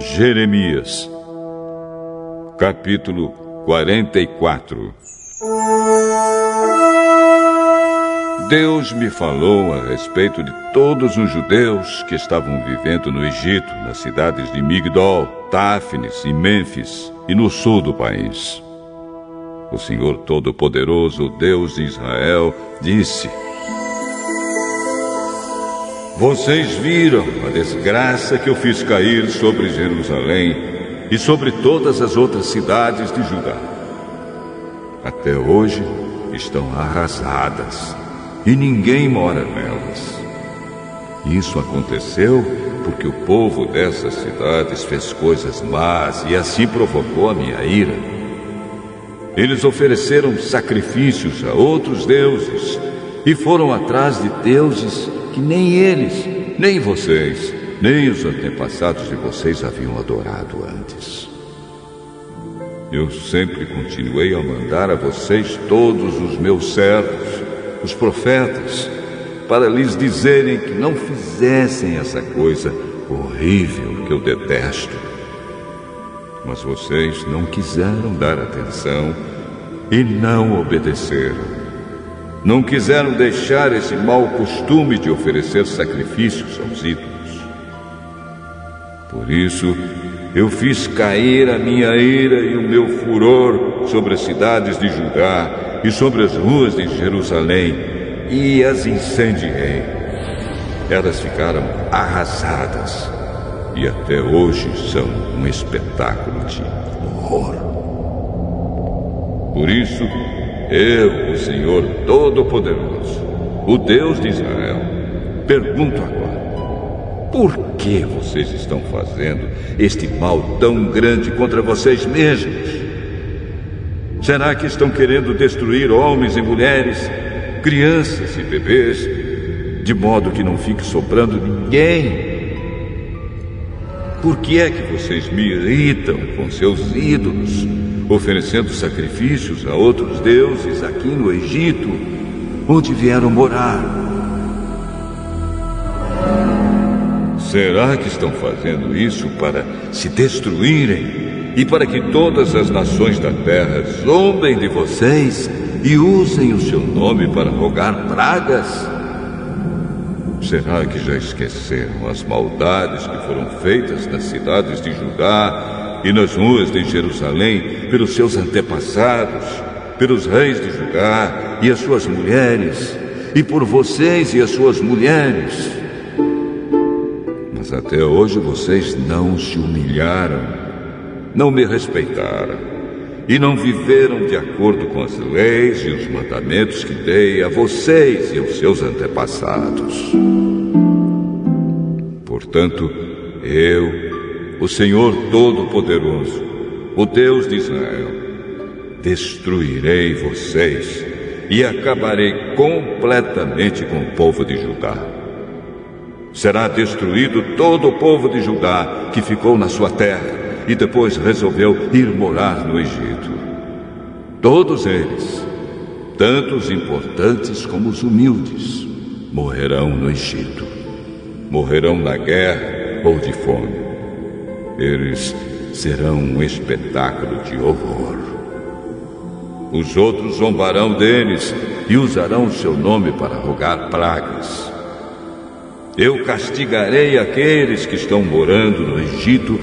Jeremias, capítulo 44 Deus me falou a respeito de todos os judeus que estavam vivendo no Egito, nas cidades de Migdol, Táfnis e Mênfis, e no sul do país. O Senhor Todo-Poderoso, Deus de Israel, disse: vocês viram a desgraça que eu fiz cair sobre Jerusalém e sobre todas as outras cidades de Judá. Até hoje estão arrasadas e ninguém mora nelas. Isso aconteceu porque o povo dessas cidades fez coisas más e assim provocou a minha ira. Eles ofereceram sacrifícios a outros deuses e foram atrás de deuses que nem eles, nem vocês, nem os antepassados de vocês haviam adorado antes. Eu sempre continuei a mandar a vocês todos os meus servos, os profetas, para lhes dizerem que não fizessem essa coisa horrível que eu detesto. Mas vocês não quiseram dar atenção e não obedeceram. Não quiseram deixar esse mau costume de oferecer sacrifícios aos ídolos. Por isso, eu fiz cair a minha ira e o meu furor sobre as cidades de Judá e sobre as ruas de Jerusalém e as incendiei. Elas ficaram arrasadas e até hoje são um espetáculo de horror. Por isso, eu, o Senhor Todo-Poderoso, o Deus de Israel, pergunto agora: por que vocês estão fazendo este mal tão grande contra vocês mesmos? Será que estão querendo destruir homens e mulheres, crianças e bebês, de modo que não fique sobrando ninguém? Por que é que vocês me irritam com seus ídolos? Oferecendo sacrifícios a outros deuses aqui no Egito, onde vieram morar. Será que estão fazendo isso para se destruírem e para que todas as nações da terra zombem de vocês e usem o seu nome para rogar pragas? Será que já esqueceram as maldades que foram feitas nas cidades de Judá e nas ruas de Jerusalém pelos seus antepassados, pelos reis de Judá e as suas mulheres, e por vocês e as suas mulheres. Mas até hoje vocês não se humilharam, não me respeitaram e não viveram de acordo com as leis e os mandamentos que dei a vocês e aos seus antepassados. Portanto, eu o Senhor Todo-Poderoso, o Deus de Israel. Destruirei vocês e acabarei completamente com o povo de Judá. Será destruído todo o povo de Judá que ficou na sua terra e depois resolveu ir morar no Egito. Todos eles, tanto os importantes como os humildes, morrerão no Egito. Morrerão na guerra ou de fome. Eles serão um espetáculo de horror. Os outros zombarão deles e usarão o seu nome para rogar pragas. Eu castigarei aqueles que estão morando no Egito,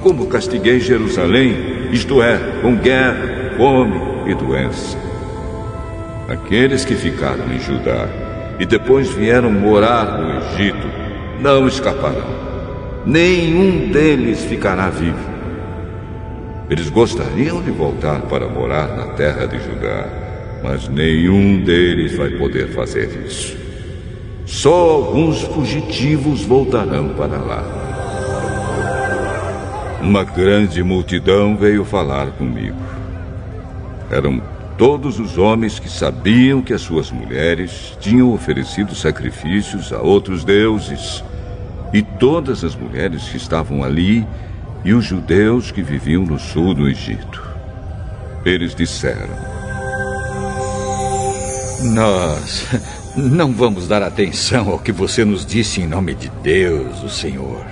como castiguei Jerusalém, isto é, com guerra, fome e doença. Aqueles que ficaram em Judá e depois vieram morar no Egito não escaparão nenhum deles ficará vivo. Eles gostariam de voltar para morar na terra de Judá, mas nenhum deles vai poder fazer isso. Só alguns fugitivos voltarão para lá. Uma grande multidão veio falar comigo. Eram todos os homens que sabiam que as suas mulheres tinham oferecido sacrifícios a outros deuses e todas as mulheres que estavam ali e os judeus que viviam no sul do Egito. Eles disseram: Nós não vamos dar atenção ao que você nos disse em nome de Deus, o Senhor.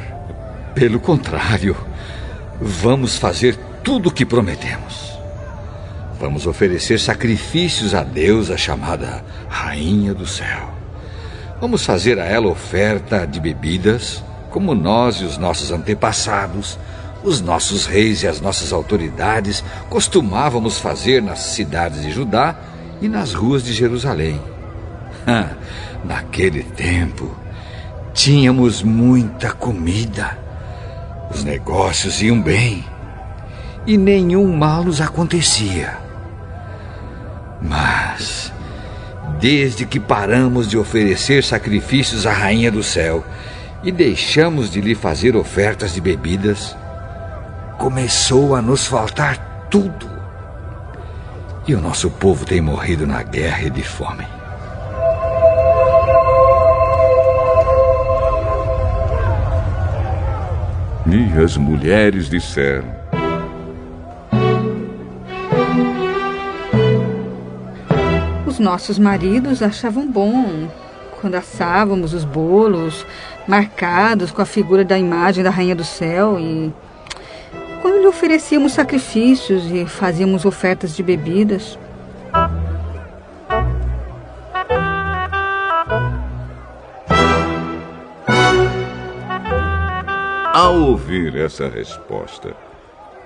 Pelo contrário, vamos fazer tudo o que prometemos. Vamos oferecer sacrifícios à deusa chamada Rainha do Céu. Vamos fazer a ela oferta de bebidas, como nós e os nossos antepassados, os nossos reis e as nossas autoridades costumávamos fazer nas cidades de Judá e nas ruas de Jerusalém. Naquele tempo, tínhamos muita comida. Os negócios iam bem e nenhum mal nos acontecia. Mas, desde que paramos de oferecer sacrifícios à Rainha do Céu e deixamos de lhe fazer ofertas de bebidas, começou a nos faltar tudo. E o nosso povo tem morrido na guerra e de fome. E as mulheres disseram: nossos maridos achavam bom quando assávamos os bolos marcados com a figura da imagem da Rainha do Céu e quando lhe oferecíamos sacrifícios e fazíamos ofertas de bebidas. Ao ouvir essa resposta,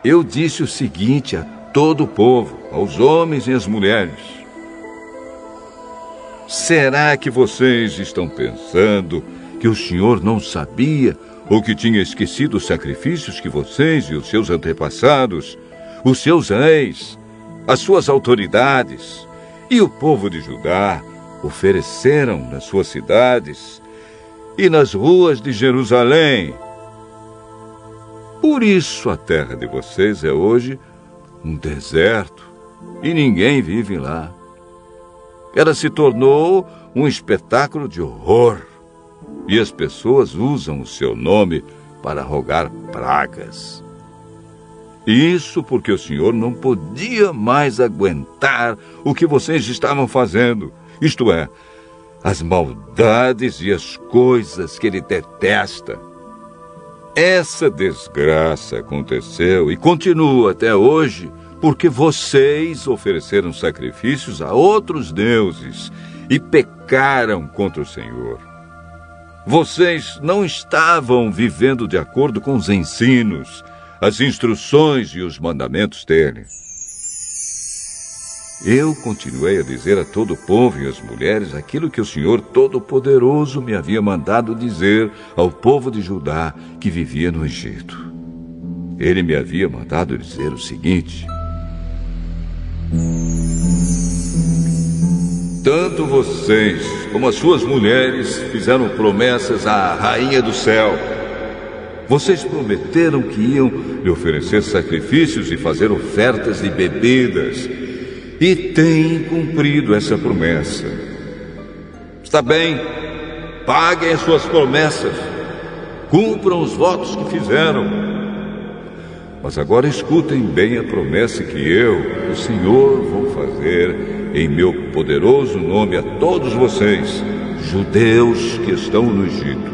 eu disse o seguinte a todo o povo, aos homens e às mulheres: Será que vocês estão pensando que o senhor não sabia ou que tinha esquecido os sacrifícios que vocês e os seus antepassados, os seus reis, as suas autoridades e o povo de Judá ofereceram nas suas cidades e nas ruas de Jerusalém? Por isso a terra de vocês é hoje um deserto e ninguém vive lá. Ela se tornou um espetáculo de horror. E as pessoas usam o seu nome para rogar pragas. Isso porque o senhor não podia mais aguentar o que vocês estavam fazendo, isto é, as maldades e as coisas que ele detesta. Essa desgraça aconteceu e continua até hoje porque vocês ofereceram sacrifícios a outros deuses e pecaram contra o Senhor. Vocês não estavam vivendo de acordo com os ensinos, as instruções e os mandamentos dele. Eu continuei a dizer a todo o povo e às mulheres aquilo que o Senhor Todo-Poderoso me havia mandado dizer ao povo de Judá que vivia no Egito. Ele me havia mandado dizer o seguinte: tanto vocês como as suas mulheres fizeram promessas à Rainha do Céu. Vocês prometeram que iam lhe oferecer sacrifícios e fazer ofertas de bebidas. E têm cumprido essa promessa. Está bem, paguem as suas promessas. Cumpram os votos que fizeram. Mas agora escutem bem a promessa que eu, o Senhor, vou fazer em meu poderoso nome a todos vocês, judeus que estão no Egito.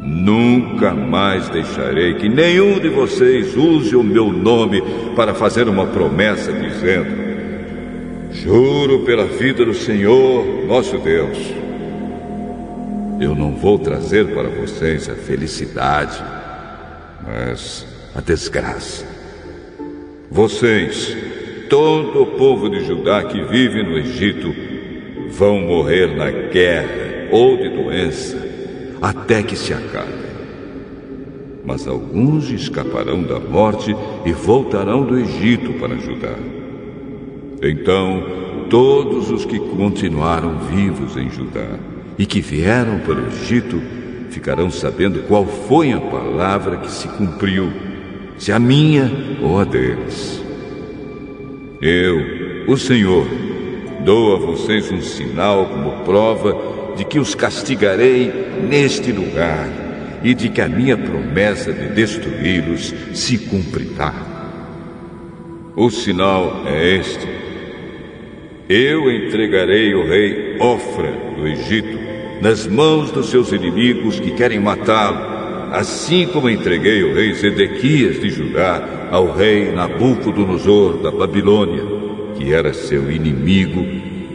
Nunca mais deixarei que nenhum de vocês use o meu nome para fazer uma promessa dizendo: Juro pela vida do Senhor, nosso Deus. Eu não vou trazer para vocês a felicidade, mas a desgraça. Vocês, todo o povo de Judá que vive no Egito, vão morrer na guerra ou de doença até que se acabe. Mas alguns escaparão da morte e voltarão do Egito para Judá. Então, todos os que continuaram vivos em Judá e que vieram para o Egito ficarão sabendo qual foi a palavra que se cumpriu se a minha ou a deles. Eu, o Senhor, dou a vocês um sinal como prova de que os castigarei neste lugar e de que a minha promessa de destruí-los se cumprirá. O sinal é este: eu entregarei o rei Ofra do Egito nas mãos dos seus inimigos que querem matá-lo assim como entreguei o rei Zedequias de Judá ao rei Nabucodonosor da Babilônia, que era seu inimigo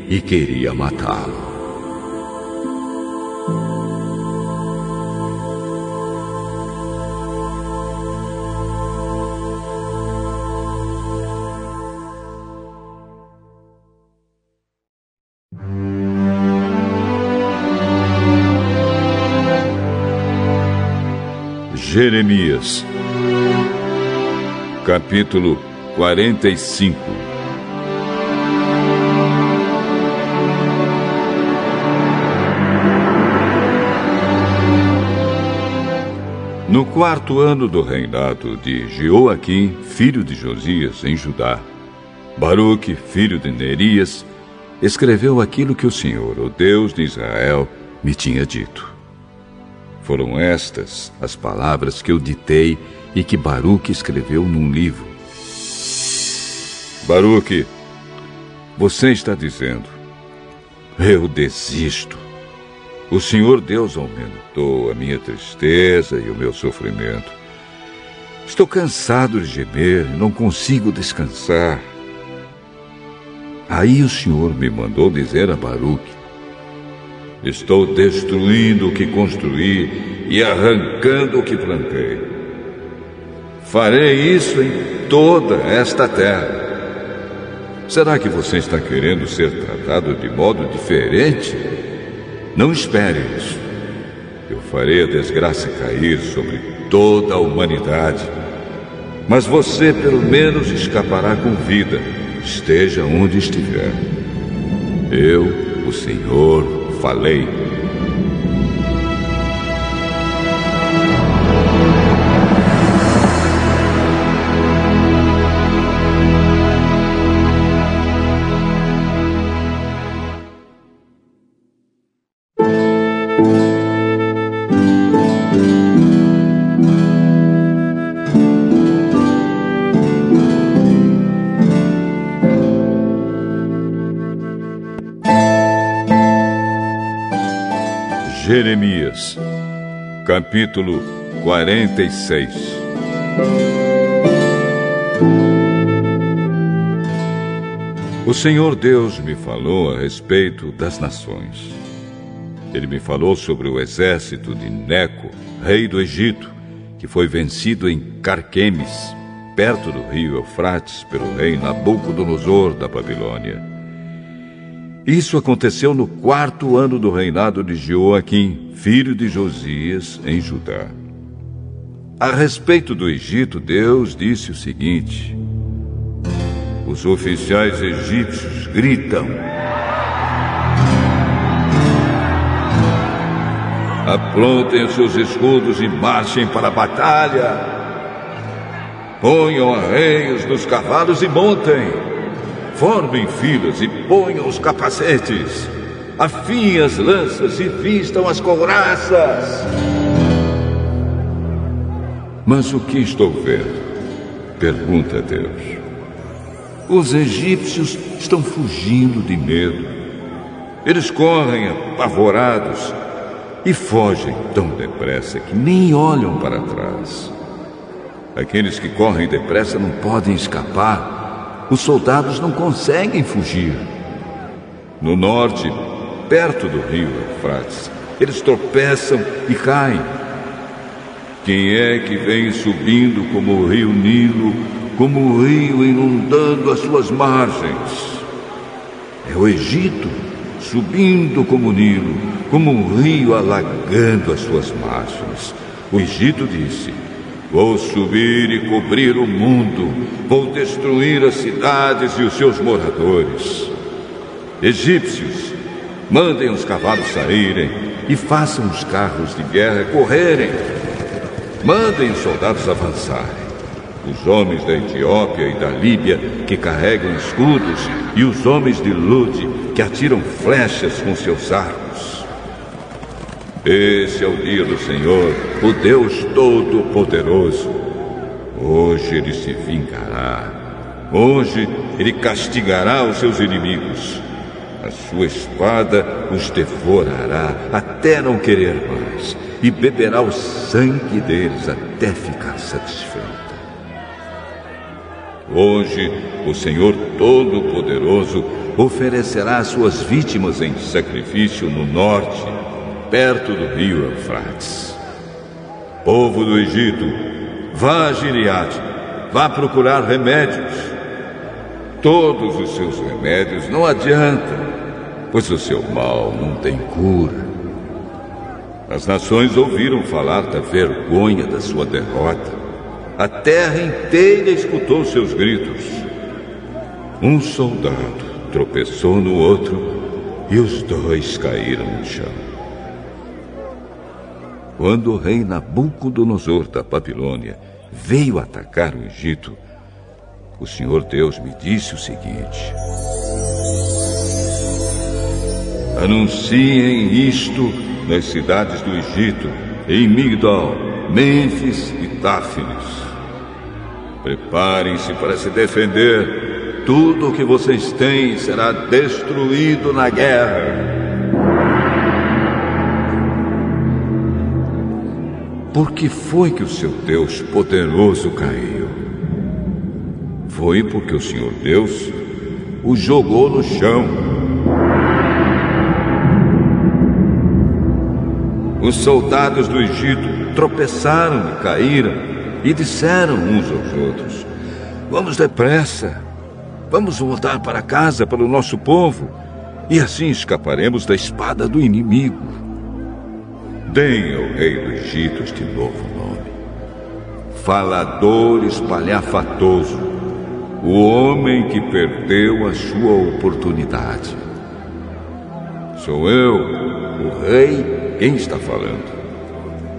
e queria matá-lo. Jeremias, capítulo 45 No quarto ano do reinado de Jeoaquim, filho de Josias, em Judá, Baruque, filho de Nerias, escreveu aquilo que o Senhor, o Deus de Israel, me tinha dito. Foram estas as palavras que eu ditei e que Baruque escreveu num livro. Baruque, você está dizendo: Eu desisto. O Senhor Deus aumentou a minha tristeza e o meu sofrimento. Estou cansado de gemer não consigo descansar. Aí o Senhor me mandou dizer a Baruque: Estou destruindo o que construí e arrancando o que plantei. Farei isso em toda esta terra. Será que você está querendo ser tratado de modo diferente? Não espere isso. Eu farei a desgraça cair sobre toda a humanidade. Mas você, pelo menos, escapará com vida, esteja onde estiver. Eu, o Senhor, falei. Capítulo 46 O Senhor Deus me falou a respeito das nações. Ele me falou sobre o exército de Neco, rei do Egito, que foi vencido em Carquemes, perto do rio Eufrates, pelo rei Nabucodonosor da Babilônia. Isso aconteceu no quarto ano do reinado de Joaquim, filho de Josias, em Judá. A respeito do Egito, Deus disse o seguinte: Os oficiais egípcios gritam. Aprontem os seus escudos e marchem para a batalha. Ponham arreios nos cavalos e montem. Formem filas e ponham os capacetes. Afiem as lanças e vistam as couraças. Mas o que estou vendo? Pergunta Deus. Os egípcios estão fugindo de medo. Eles correm apavorados e fogem tão depressa que nem olham para trás. Aqueles que correm depressa não podem escapar os soldados não conseguem fugir. No norte, perto do rio Eufrates, eles tropeçam e caem. Quem é que vem subindo como o rio Nilo, como o rio inundando as suas margens? É o Egito, subindo como o Nilo, como um rio alagando as suas margens. O Egito disse: Vou subir e cobrir o mundo, vou destruir as cidades e os seus moradores. Egípcios, mandem os cavalos saírem e façam os carros de guerra correrem. Mandem os soldados avançarem. Os homens da Etiópia e da Líbia que carregam escudos e os homens de Lude que atiram flechas com seus arcos. Esse é o dia do Senhor, o Deus Todo-Poderoso. Hoje ele se vingará. Hoje ele castigará os seus inimigos. A sua espada os devorará até não querer mais. e beberá o sangue deles até ficar satisfeita. Hoje, o Senhor Todo-Poderoso oferecerá suas vítimas em sacrifício no norte, perto do rio Eufrates. Povo do Egito, vá a Gileade, vá procurar remédios. Todos os seus remédios não adiantam, pois o seu mal não tem cura. As nações ouviram falar da vergonha da sua derrota. A terra inteira escutou seus gritos. Um soldado tropeçou no outro e os dois caíram no chão. Quando o rei Nabucodonosor da Babilônia veio atacar o Egito, o Senhor Deus me disse o seguinte: Anunciem isto nas cidades do Egito, em Migdol, Mênfis e Táfnis. Preparem-se para se defender tudo o que vocês têm será destruído na guerra. Por que foi que o seu Deus poderoso caiu? Foi porque o Senhor Deus o jogou no chão. Os soldados do Egito tropeçaram e caíram e disseram uns aos outros: Vamos depressa, Vamos voltar para casa para o nosso povo e assim escaparemos da espada do inimigo. Deem ao rei do Egito este novo nome: Falador espalhafatoso, o homem que perdeu a sua oportunidade. Sou eu, o rei, quem está falando.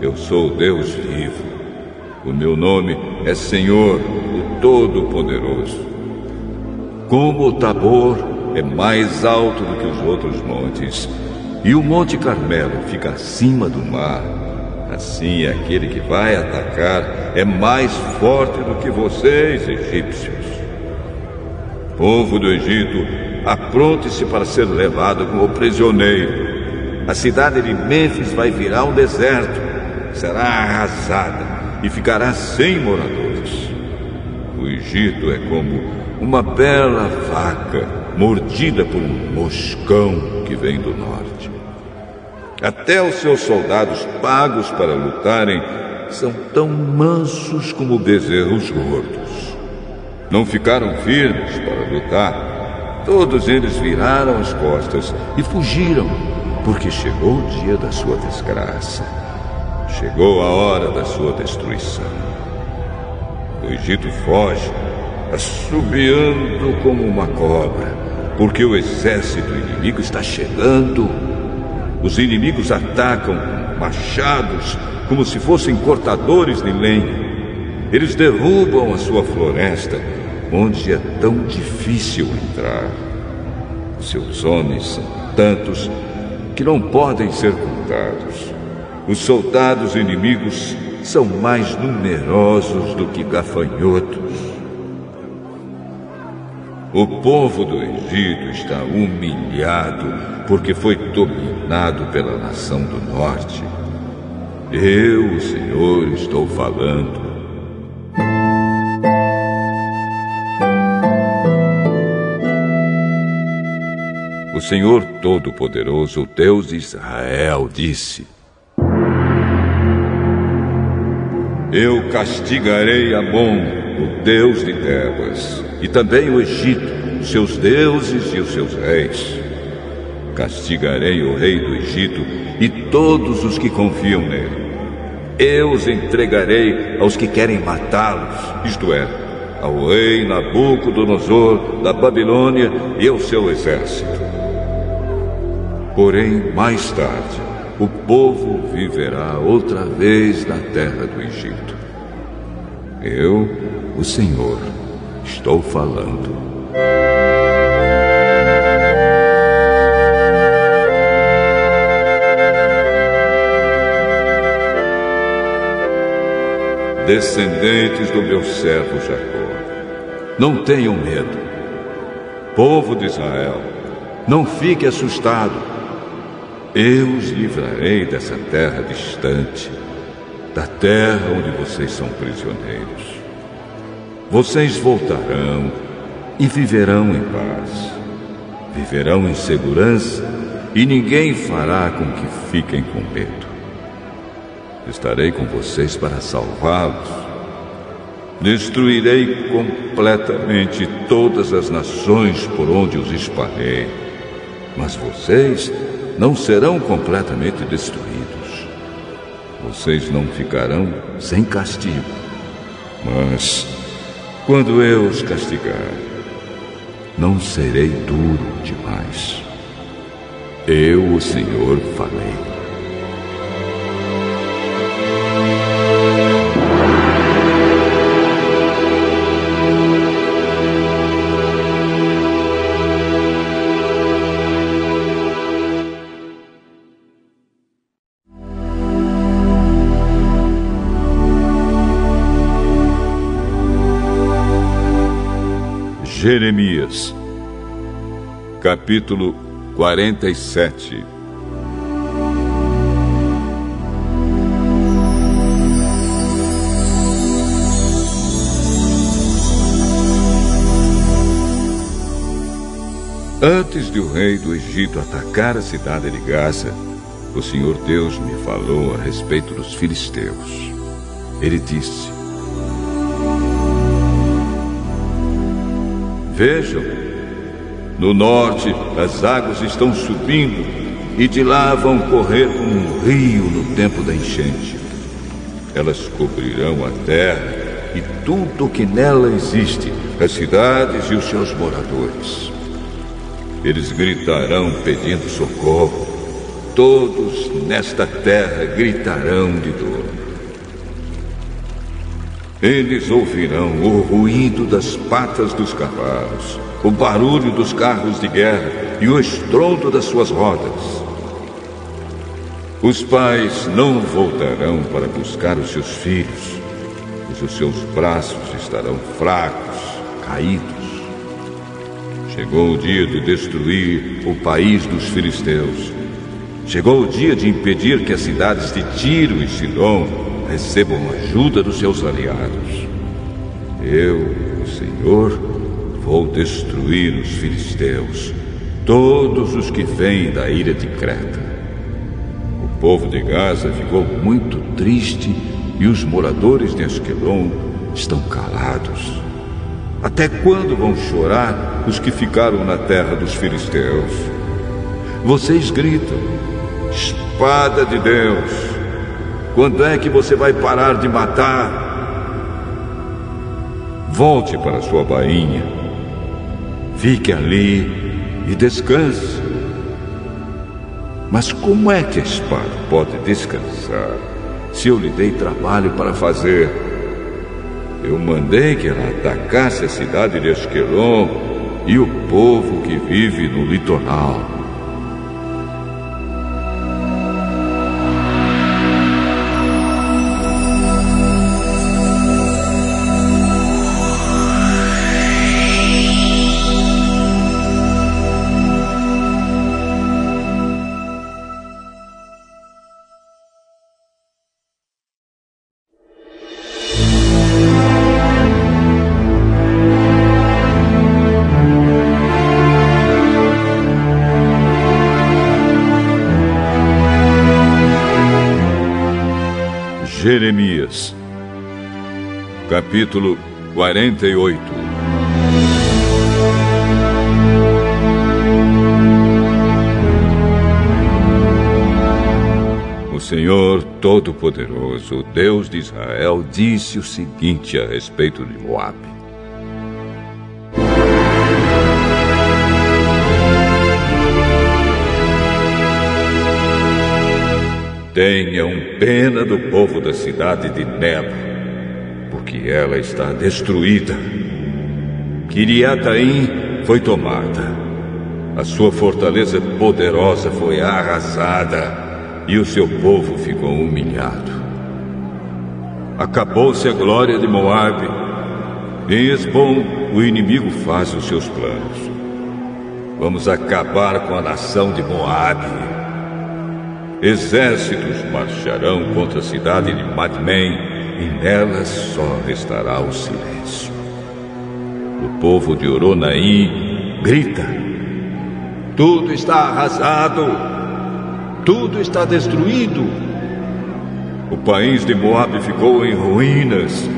Eu sou Deus vivo. O meu nome é Senhor, o Todo-Poderoso. Como o Tabor é mais alto do que os outros montes, e o Monte Carmelo fica acima do mar, assim aquele que vai atacar é mais forte do que vocês, egípcios. Povo do Egito, apronte-se para ser levado como prisioneiro. A cidade de Mênfis vai virar um deserto, será arrasada e ficará sem moradores. O Egito é como uma bela vaca mordida por um moscão que vem do norte. Até os seus soldados pagos para lutarem são tão mansos como bezerros gordos. Não ficaram firmes para lutar. Todos eles viraram as costas e fugiram, porque chegou o dia da sua desgraça. Chegou a hora da sua destruição. O Egito foge assobiando como uma cobra, porque o exército inimigo está chegando. Os inimigos atacam machados, como se fossem cortadores de lenha. Eles derrubam a sua floresta, onde é tão difícil entrar. Seus homens são tantos que não podem ser contados. Os soldados inimigos são mais numerosos do que gafanhotos. O povo do Egito está humilhado porque foi dominado pela nação do norte. Eu, o Senhor, estou falando. O Senhor Todo-Poderoso, Deus de Israel, disse: Eu castigarei Amon o Deus de Tebas, e também o Egito, seus deuses e os seus reis. Castigarei o rei do Egito e todos os que confiam nele. Eu os entregarei aos que querem matá-los, isto é, ao rei Nabucodonosor da Babilônia e ao seu exército. Porém, mais tarde, o povo viverá outra vez na terra do Egito. Eu o Senhor, estou falando. Descendentes do meu servo Jacó, não tenham medo. Povo de Israel, não fique assustado. Eu os livrarei dessa terra distante, da terra onde vocês são prisioneiros. Vocês voltarão e viverão em paz. Viverão em segurança e ninguém fará com que fiquem com medo. Estarei com vocês para salvá-los. Destruirei completamente todas as nações por onde os espalhei. Mas vocês não serão completamente destruídos. Vocês não ficarão sem castigo. Mas, quando eu os castigar, não serei duro demais. Eu, o Senhor, falei. Jeremias, capítulo 47 Antes de o rei do Egito atacar a cidade de Gaza, o Senhor Deus me falou a respeito dos filisteus. Ele disse: Vejam, no norte as águas estão subindo e de lá vão correr como um rio no tempo da enchente. Elas cobrirão a terra e tudo o que nela existe, as cidades e os seus moradores. Eles gritarão pedindo socorro. Todos nesta terra gritarão de dor. Eles ouvirão o ruído das patas dos cavalos, o barulho dos carros de guerra e o estrondo das suas rodas. Os pais não voltarão para buscar os seus filhos, pois os seus braços estarão fracos, caídos. Chegou o dia de destruir o país dos filisteus. Chegou o dia de impedir que as cidades de Tiro e Sidom recebam ajuda dos seus aliados. Eu, o Senhor, vou destruir os filisteus, todos os que vêm da ilha de Creta. O povo de Gaza ficou muito triste e os moradores de Asquelon estão calados. Até quando vão chorar os que ficaram na terra dos filisteus? Vocês gritam: Espada de Deus! Quando é que você vai parar de matar? Volte para sua bainha. Fique ali e descanse. Mas como é que a espada pode descansar se eu lhe dei trabalho para fazer? Eu mandei que ela atacasse a cidade de Asquelon e o povo que vive no litoral. Capítulo 48 O Senhor Todo-Poderoso, Deus de Israel, disse o seguinte a respeito de Moabe. Tenham pena do povo da cidade de Nebo, porque ela está destruída. Kiriataim foi tomada. A sua fortaleza poderosa foi arrasada e o seu povo ficou humilhado. Acabou-se a glória de Moabe. Em Esbom, o inimigo faz os seus planos. Vamos acabar com a nação de Moabe Exércitos marcharão contra a cidade de Madmen e nela só restará o silêncio. O povo de Oronaim grita: Tudo está arrasado, tudo está destruído. O país de Moab ficou em ruínas.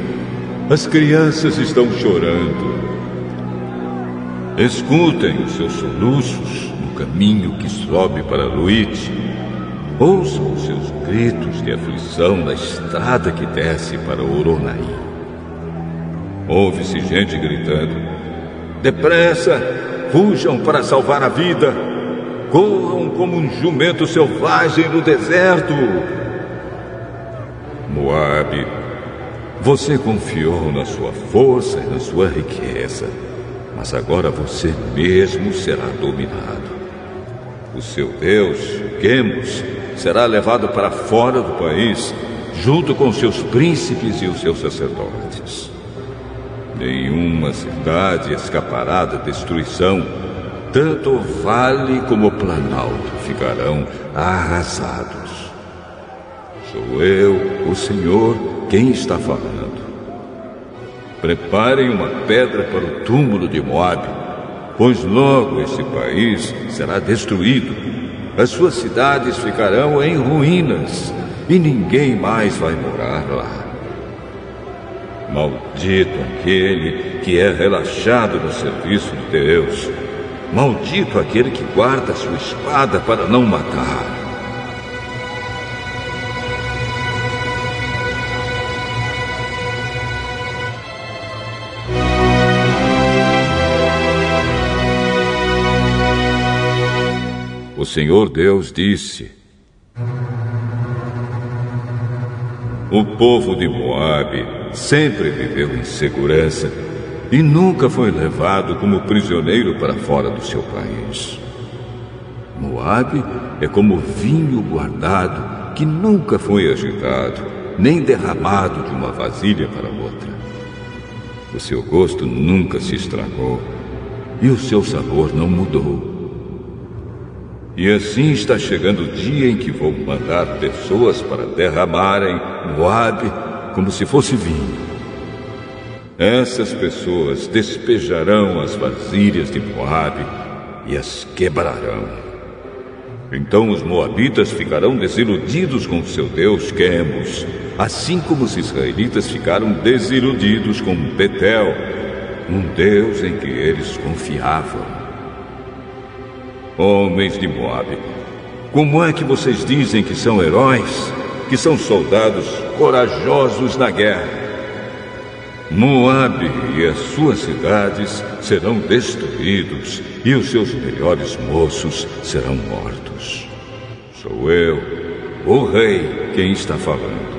As crianças estão chorando. Escutem os seus soluços no caminho que sobe para Luite. Ouçam os seus gritos de aflição na estrada que desce para Oronaí. Ouve-se gente gritando: Depressa, fujam para salvar a vida. Corram como um jumento selvagem no deserto. Moabe, você confiou na sua força e na sua riqueza mas agora você mesmo será dominado. O seu Deus, Quemos, será levado para fora do país, junto com seus príncipes e os seus sacerdotes. Nenhuma cidade escapará da destruição, tanto o vale como o planalto ficarão arrasados. Sou eu, o Senhor, quem está falando. Preparem uma pedra para o túmulo de Moabe, pois logo esse país será destruído. As suas cidades ficarão em ruínas e ninguém mais vai morar lá. Maldito aquele que é relaxado no serviço de Deus. Maldito aquele que guarda sua espada para não matar. O Senhor Deus disse: O povo de Moabe sempre viveu em segurança e nunca foi levado como prisioneiro para fora do seu país. Moabe é como vinho guardado que nunca foi agitado, nem derramado de uma vasilha para outra. O seu gosto nunca se estragou e o seu sabor não mudou. E assim está chegando o dia em que vou mandar pessoas para derramarem Moabe como se fosse vinho. Essas pessoas despejarão as vasilhas de Moabe e as quebrarão. Então os moabitas ficarão desiludidos com seu Deus Quemos, assim como os israelitas ficaram desiludidos com Betel, um Deus em que eles confiavam. Homens de Moabe, como é que vocês dizem que são heróis, que são soldados corajosos na guerra? Moabe e as suas cidades serão destruídos e os seus melhores moços serão mortos. Sou eu, o rei, quem está falando.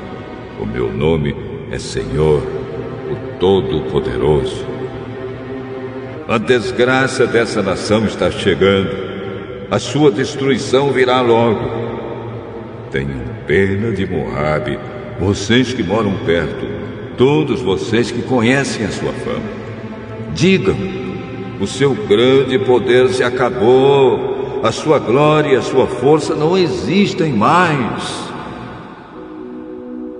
O meu nome é Senhor, o Todo-Poderoso. A desgraça dessa nação está chegando a sua destruição virá logo. Tenham pena de Moabe, vocês que moram perto, todos vocês que conhecem a sua fama. Digam: o seu grande poder se acabou, a sua glória e a sua força não existem mais.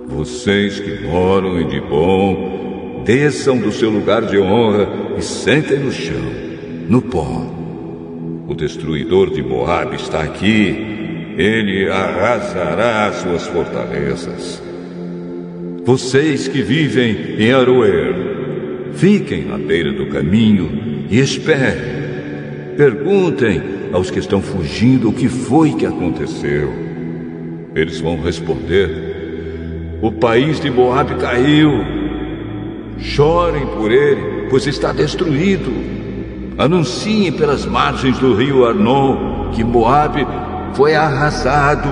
Vocês que moram em Dibon, desçam do seu lugar de honra e sentem no chão, no pó. O destruidor de Moab está aqui. Ele arrasará suas fortalezas. Vocês que vivem em Aroer, fiquem à beira do caminho e esperem. Perguntem aos que estão fugindo o que foi que aconteceu. Eles vão responder: O país de Moab caiu. Chorem por ele, pois está destruído. Anunciem pelas margens do rio Arnon que Moabe foi arrasado.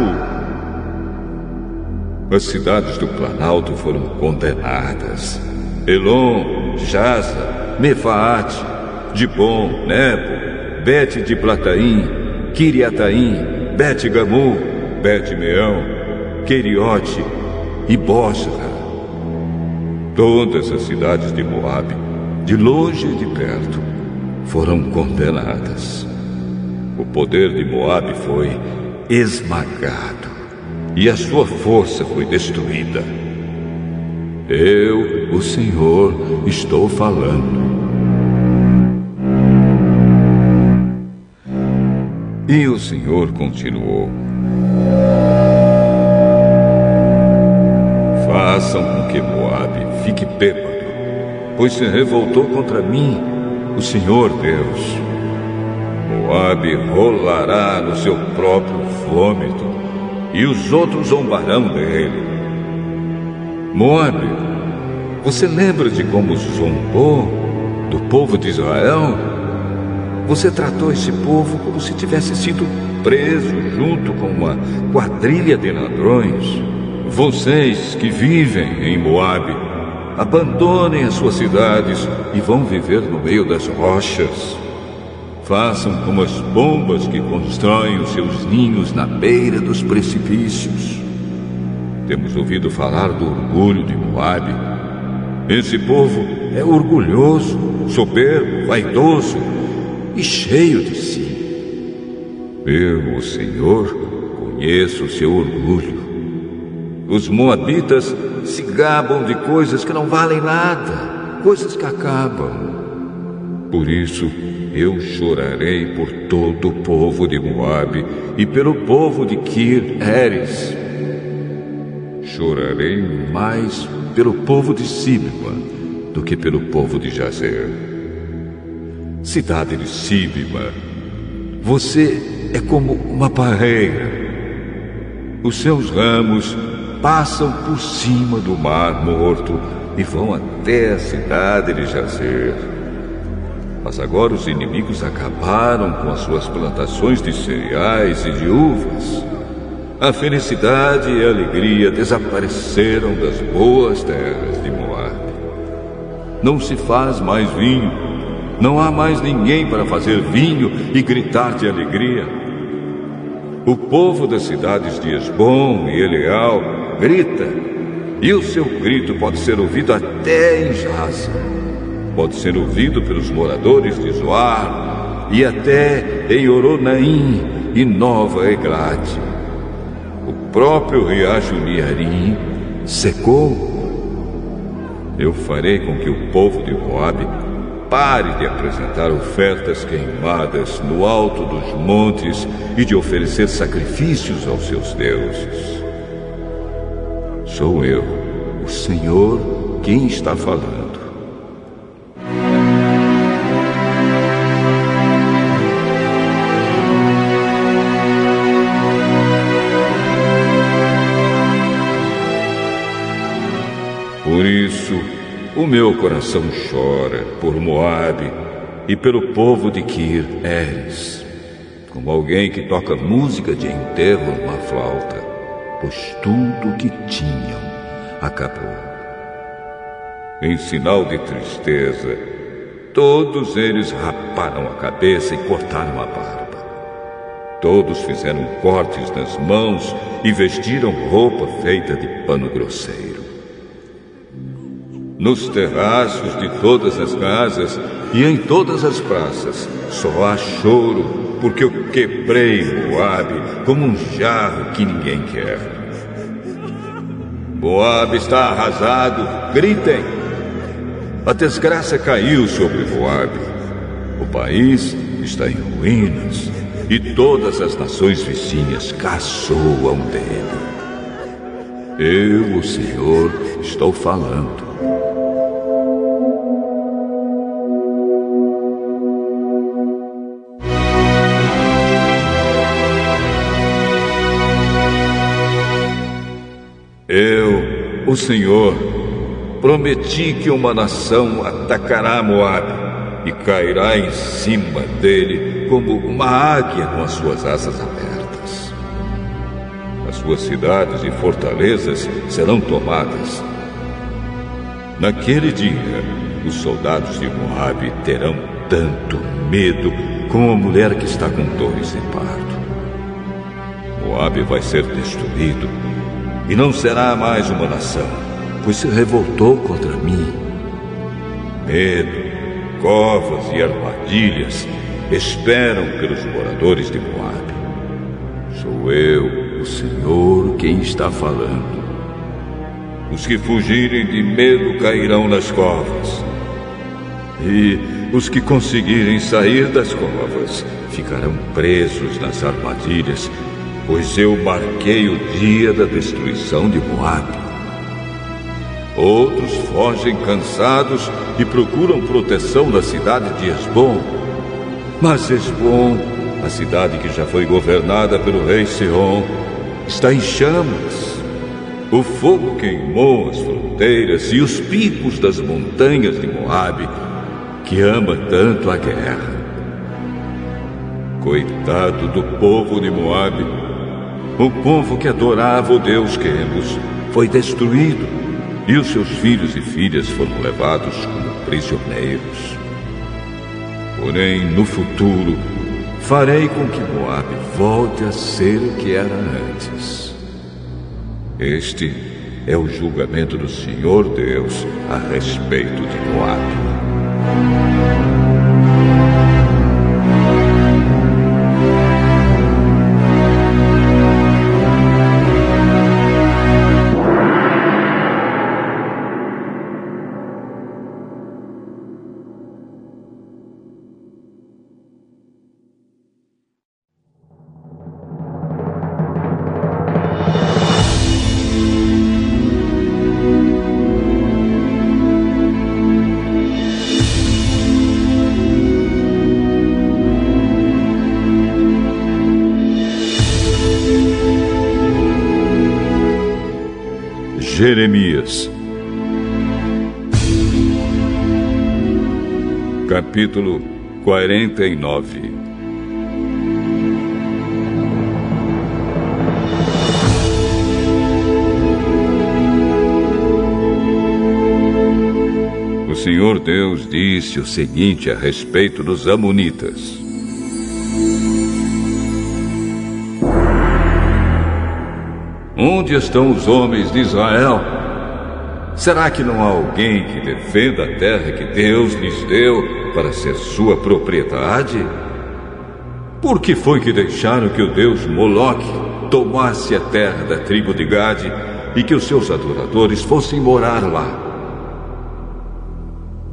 As cidades do Planalto foram condenadas. Elon, Jaza, Mefaate, Dibon, Nebo, Bet de Plataim, Kiriataim, Bet Gamu, Bet Meão, Queriote e Bosra. Todas as cidades de Moabe, de longe e de perto, foram condenadas. O poder de Moabe foi esmagado. e a sua força foi destruída. Eu, o Senhor, estou falando. E o Senhor continuou: Façam com que Moabe fique bêbado, pois se revoltou contra mim, o Senhor Deus. Moabe rolará no seu próprio vômito, e os outros zombarão dele. Moabe, você lembra de como zombou do povo de Israel? Você tratou esse povo como se tivesse sido preso junto com uma quadrilha de ladrões. Vocês que vivem em Moabe, abandonem as suas cidades e vão viver no meio das rochas. Façam como as pombas que constroem os seus ninhos na beira dos precipícios. Temos ouvido falar do orgulho de Moabe. Esse povo é orgulhoso, soberbo, vaidoso e cheio de si. Eu, o Senhor, conheço o seu orgulho. Os moabitas se gabam de coisas que não valem nada, coisas que acabam. Por isso, eu chorarei por todo o povo de Moabe e pelo povo de Kir Eres. Chorarei mais pelo povo de Sibma do que pelo povo de Jazer. Cidade de Sibma, você é como uma parreira. Os seus ramos passam por cima do mar morto e vão até a cidade de Jazer. Mas agora os inimigos acabaram com as suas plantações de cereais e de uvas. A felicidade e a alegria desapareceram das boas terras de Moab. Não se faz mais vinho. Não há mais ninguém para fazer vinho e gritar de alegria. O povo das cidades de Esbom e Eleal grita, e o seu grito pode ser ouvido até em Jaza pode ser ouvido pelos moradores de Zoar e até em Oronaim e Nova Eglate. O próprio riacho Niarim secou. Eu farei com que o povo de Moabe pare de apresentar ofertas queimadas no alto dos montes e de oferecer sacrifícios aos seus deuses. Sou eu, o Senhor, quem está falando. O meu coração chora por Moabe e pelo povo de Kir Eres, como alguém que toca música de enterro numa flauta, pois tudo o que tinham acabou. Em sinal de tristeza, todos eles raparam a cabeça e cortaram a barba. Todos fizeram cortes nas mãos e vestiram roupa feita de pano grosseiro. Nos terraços de todas as casas e em todas as praças só há choro, porque eu quebrei Moabe como um jarro que ninguém quer. Moabe está arrasado, gritem! A desgraça caiu sobre Moabe. O país está em ruínas e todas as nações vizinhas caçoam dele. Eu, o Senhor, estou falando. O Senhor, prometi que uma nação atacará Moab e cairá em cima dele como uma águia com as suas asas abertas. As suas cidades e fortalezas serão tomadas. Naquele dia, os soldados de Moab terão tanto medo como a mulher que está com dores em parto. Moab vai ser destruído e não será mais uma nação, pois se revoltou contra mim. Medo, covas e armadilhas esperam pelos moradores de Moab. Sou eu, o Senhor, quem está falando. Os que fugirem de medo cairão nas covas. E os que conseguirem sair das covas ficarão presos nas armadilhas, pois eu marquei o dia da destruição de Moab. Outros fogem cansados e procuram proteção na cidade de Esbom. Mas Esbom, a cidade que já foi governada pelo rei Seom, está em chamas. O fogo queimou as fronteiras e os picos das montanhas de Moabe, que ama tanto a guerra. Coitado do povo de Moabe, o povo que adorava o Deus Quemos foi destruído e os seus filhos e filhas foram levados como prisioneiros. Porém, no futuro, farei com que Moab volte a ser o que era antes. Este é o julgamento do Senhor Deus a respeito de Moab. Capítulo 49 O Senhor Deus disse o seguinte a respeito dos Amonitas. Onde estão os homens de Israel? Será que não há alguém que defenda a terra que Deus lhes deu para ser sua propriedade? Por que foi que deixaram que o deus Moloque tomasse a terra da tribo de Gade e que os seus adoradores fossem morar lá?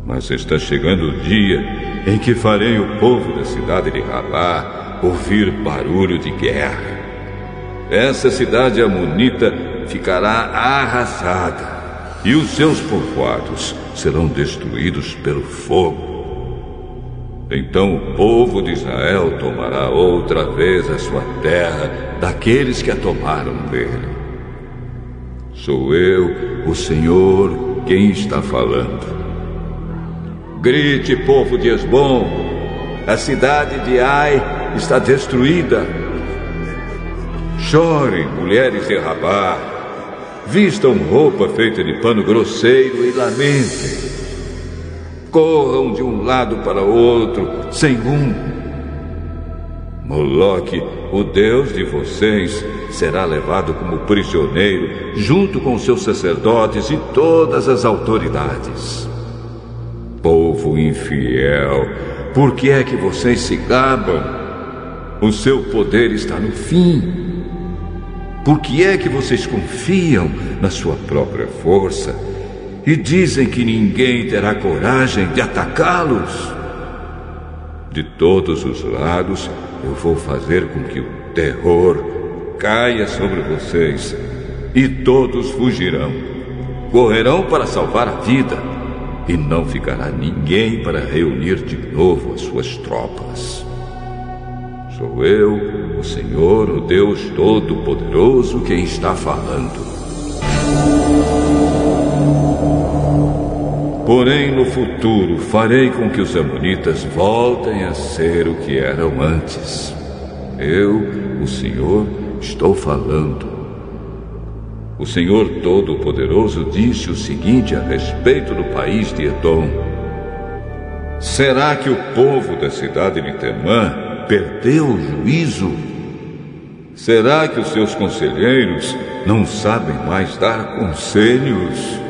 Mas está chegando o dia em que farei o povo da cidade de Rabá ouvir barulho de guerra essa cidade amonita ficará arrasada e os seus povoados serão destruídos pelo fogo. Então o povo de Israel tomará outra vez a sua terra daqueles que a tomaram dele. Sou eu, o Senhor, quem está falando. Grite, povo de Esbom, a cidade de Ai está destruída Chorem, mulheres de Rabá. Vistam roupa feita de pano grosseiro e lamentem. Corram de um lado para outro, sem rumo. Moloque, o Deus de vocês, será levado como prisioneiro, junto com seus sacerdotes e todas as autoridades. Povo infiel, por que é que vocês se gabam? O seu poder está no fim. Por que é que vocês confiam na sua própria força e dizem que ninguém terá coragem de atacá-los? De todos os lados, eu vou fazer com que o terror caia sobre vocês e todos fugirão. Correrão para salvar a vida e não ficará ninguém para reunir de novo as suas tropas. Sou eu, o Senhor, o Deus Todo-Poderoso, quem está falando. Porém, no futuro, farei com que os Amonitas voltem a ser o que eram antes. Eu, o Senhor, estou falando. O Senhor Todo-Poderoso disse o seguinte a respeito do país de Edom: Será que o povo da cidade de Temã perdeu o juízo? Será que os seus conselheiros não sabem mais dar conselhos?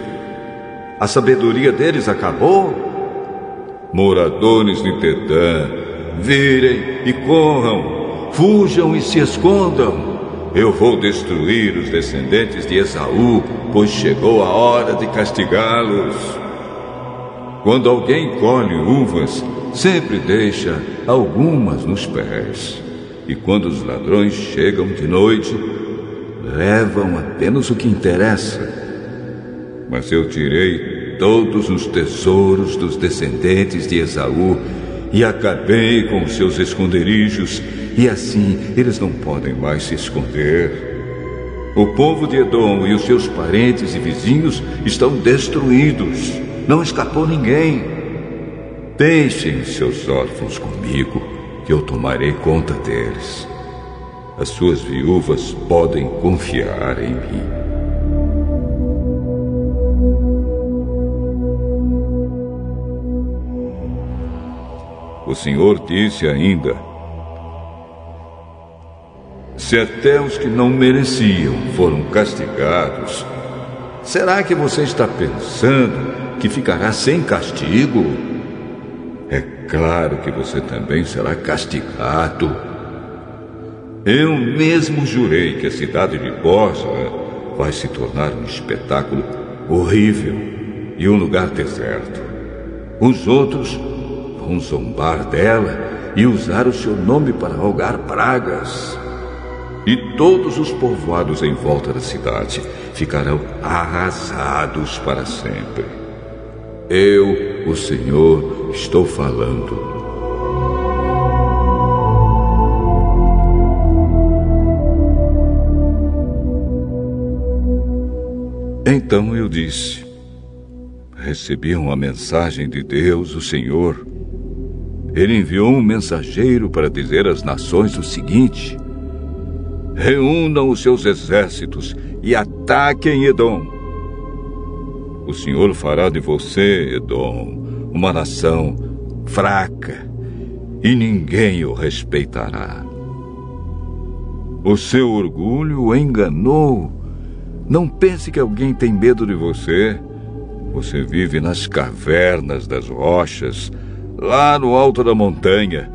A sabedoria deles acabou? Moradores de Tetã, virem e corram, fujam e se escondam, eu vou destruir os descendentes de Esaú, pois chegou a hora de castigá-los. Quando alguém colhe uvas, sempre deixa algumas nos pés. E quando os ladrões chegam de noite, levam apenas o que interessa. Mas eu tirei todos os tesouros dos descendentes de Esaú e acabei com seus esconderijos, e assim eles não podem mais se esconder. O povo de Edom e os seus parentes e vizinhos estão destruídos. Não escapou ninguém. Deixem seus órfãos comigo, que eu tomarei conta deles. As suas viúvas podem confiar em mim. O Senhor disse ainda: Se até os que não mereciam foram castigados, será que você está pensando que ficará sem castigo? É claro que você também será castigado. Eu mesmo jurei que a cidade de Bosra vai se tornar um espetáculo horrível e um lugar deserto. Os outros vão zombar dela e usar o seu nome para rogar pragas. E todos os povoados em volta da cidade ficarão arrasados para sempre. Eu, o Senhor, estou falando. Então eu disse: Recebi uma mensagem de Deus, o Senhor, ele enviou um mensageiro para dizer às nações o seguinte: Reúnam os seus exércitos e ataquem Edom. O Senhor fará de você, Edom, uma nação fraca e ninguém o respeitará. O seu orgulho o enganou. Não pense que alguém tem medo de você. Você vive nas cavernas das rochas lá no alto da montanha.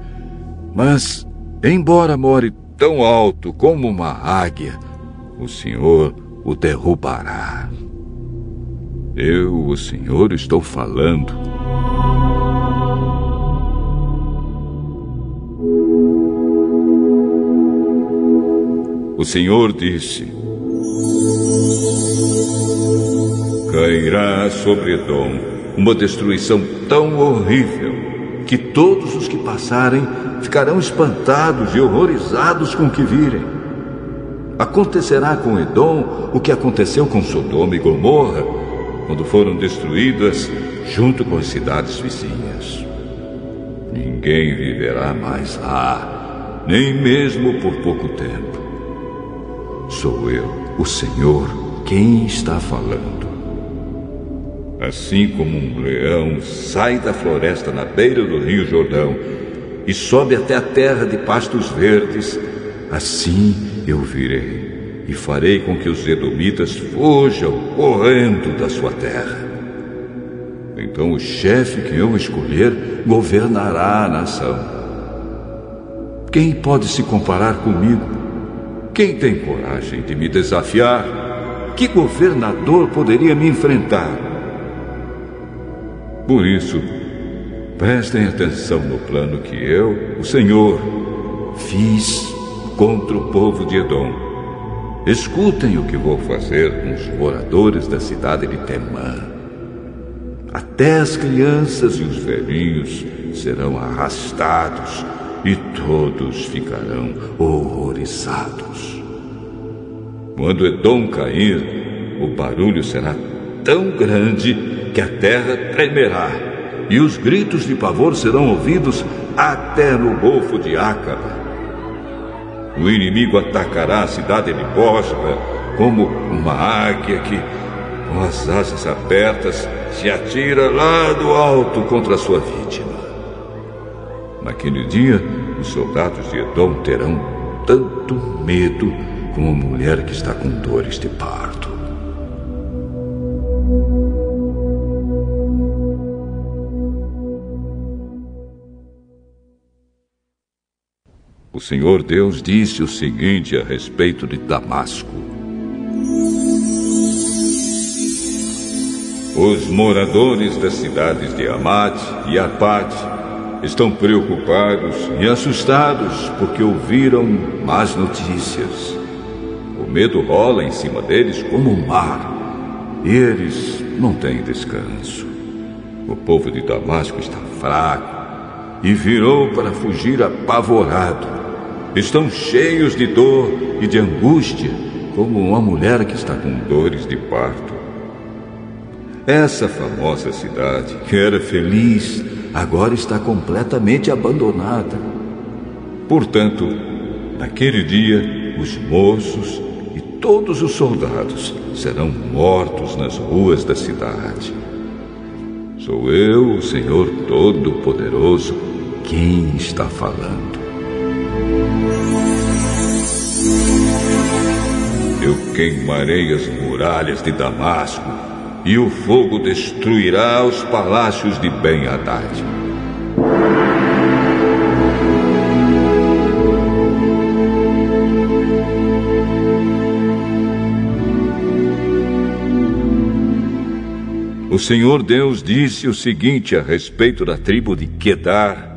Mas, embora more tão alto como uma águia, o Senhor o derrubará. Eu, o Senhor, estou falando. O Senhor disse: Cairá sobre Edom uma destruição tão horrível que todos os que passarem ficarão espantados e horrorizados com o que virem. Acontecerá com Edom o que aconteceu com Sodoma e Gomorra, quando foram destruídas junto com as cidades vizinhas. Ninguém viverá mais lá, nem mesmo por pouco tempo. Sou eu, o Senhor, quem está falando. Assim como um leão sai da floresta na beira do rio Jordão e sobe até a terra de pastos verdes, assim eu virei e farei com que os edomitas fujam correndo da sua terra. Então o chefe que eu escolher governará a nação. Quem pode se comparar comigo? Quem tem coragem de me desafiar? Que governador poderia me enfrentar? Por isso, prestem atenção no plano que eu, o Senhor, fiz contra o povo de Edom. Escutem o que vou fazer com os moradores da cidade de Temã. Até as crianças e os velhinhos serão arrastados e todos ficarão horrorizados. Quando Edom cair, o barulho será tão grande que a terra tremerá, e os gritos de pavor serão ouvidos até no Golfo de Acaba. O inimigo atacará a cidade de Bosra como uma águia que, com as asas abertas, se atira lá do alto contra a sua vítima. Naquele dia, os soldados de Edom terão tanto medo como uma mulher que está com dores de parto. O Senhor Deus disse o seguinte a respeito de Damasco: Os moradores das cidades de Amate e Arpad estão preocupados e assustados porque ouviram más notícias. O medo rola em cima deles como um mar e eles não têm descanso. O povo de Damasco está fraco e virou para fugir apavorado estão cheios de dor e de angústia, como uma mulher que está com dores de parto. Essa famosa cidade, que era feliz, agora está completamente abandonada. Portanto, naquele dia, os moços e todos os soldados serão mortos nas ruas da cidade. Sou eu, o Senhor Todo-Poderoso, quem está falando. Eu queimarei as muralhas de Damasco, e o fogo destruirá os palácios de Ben-Hadad. O Senhor Deus disse o seguinte a respeito da tribo de Quedar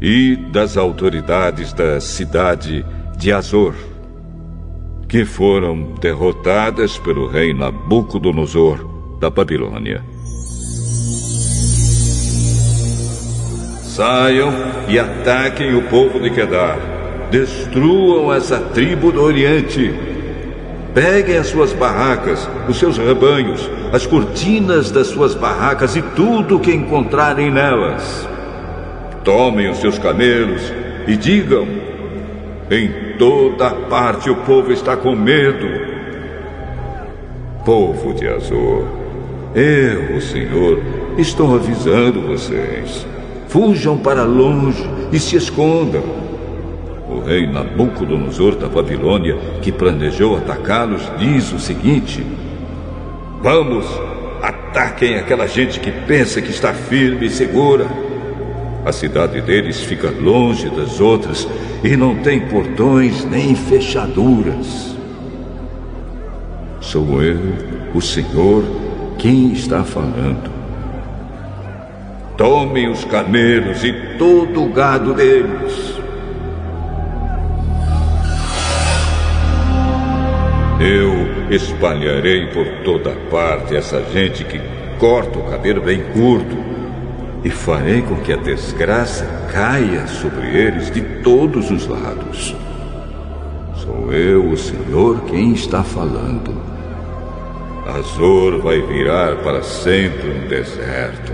e das autoridades da cidade de Azor, que foram derrotadas pelo rei Nabucodonosor da Babilônia. Saiam e ataquem o povo de Kedar. Destruam essa tribo do Oriente. Peguem as suas barracas, os seus rebanhos, as cortinas das suas barracas e tudo o que encontrarem nelas. Tomem os seus camelos e digam: em toda parte o povo está com medo. Povo de Azor, eu, o Senhor, estou avisando vocês. Fujam para longe e se escondam. O rei Nabucodonosor da Babilônia, que planejou atacá-los, diz o seguinte: Vamos, ataquem aquela gente que pensa que está firme e segura a cidade deles fica longe das outras e não tem portões nem fechaduras. Sou eu, o Senhor, quem está falando. Tomem os camelos e todo o gado deles. Eu espalharei por toda parte essa gente que corta o cabelo bem curto e farei com que a desgraça caia sobre eles de todos os lados. Sou eu, o Senhor, quem está falando. Azor vai virar para sempre um deserto,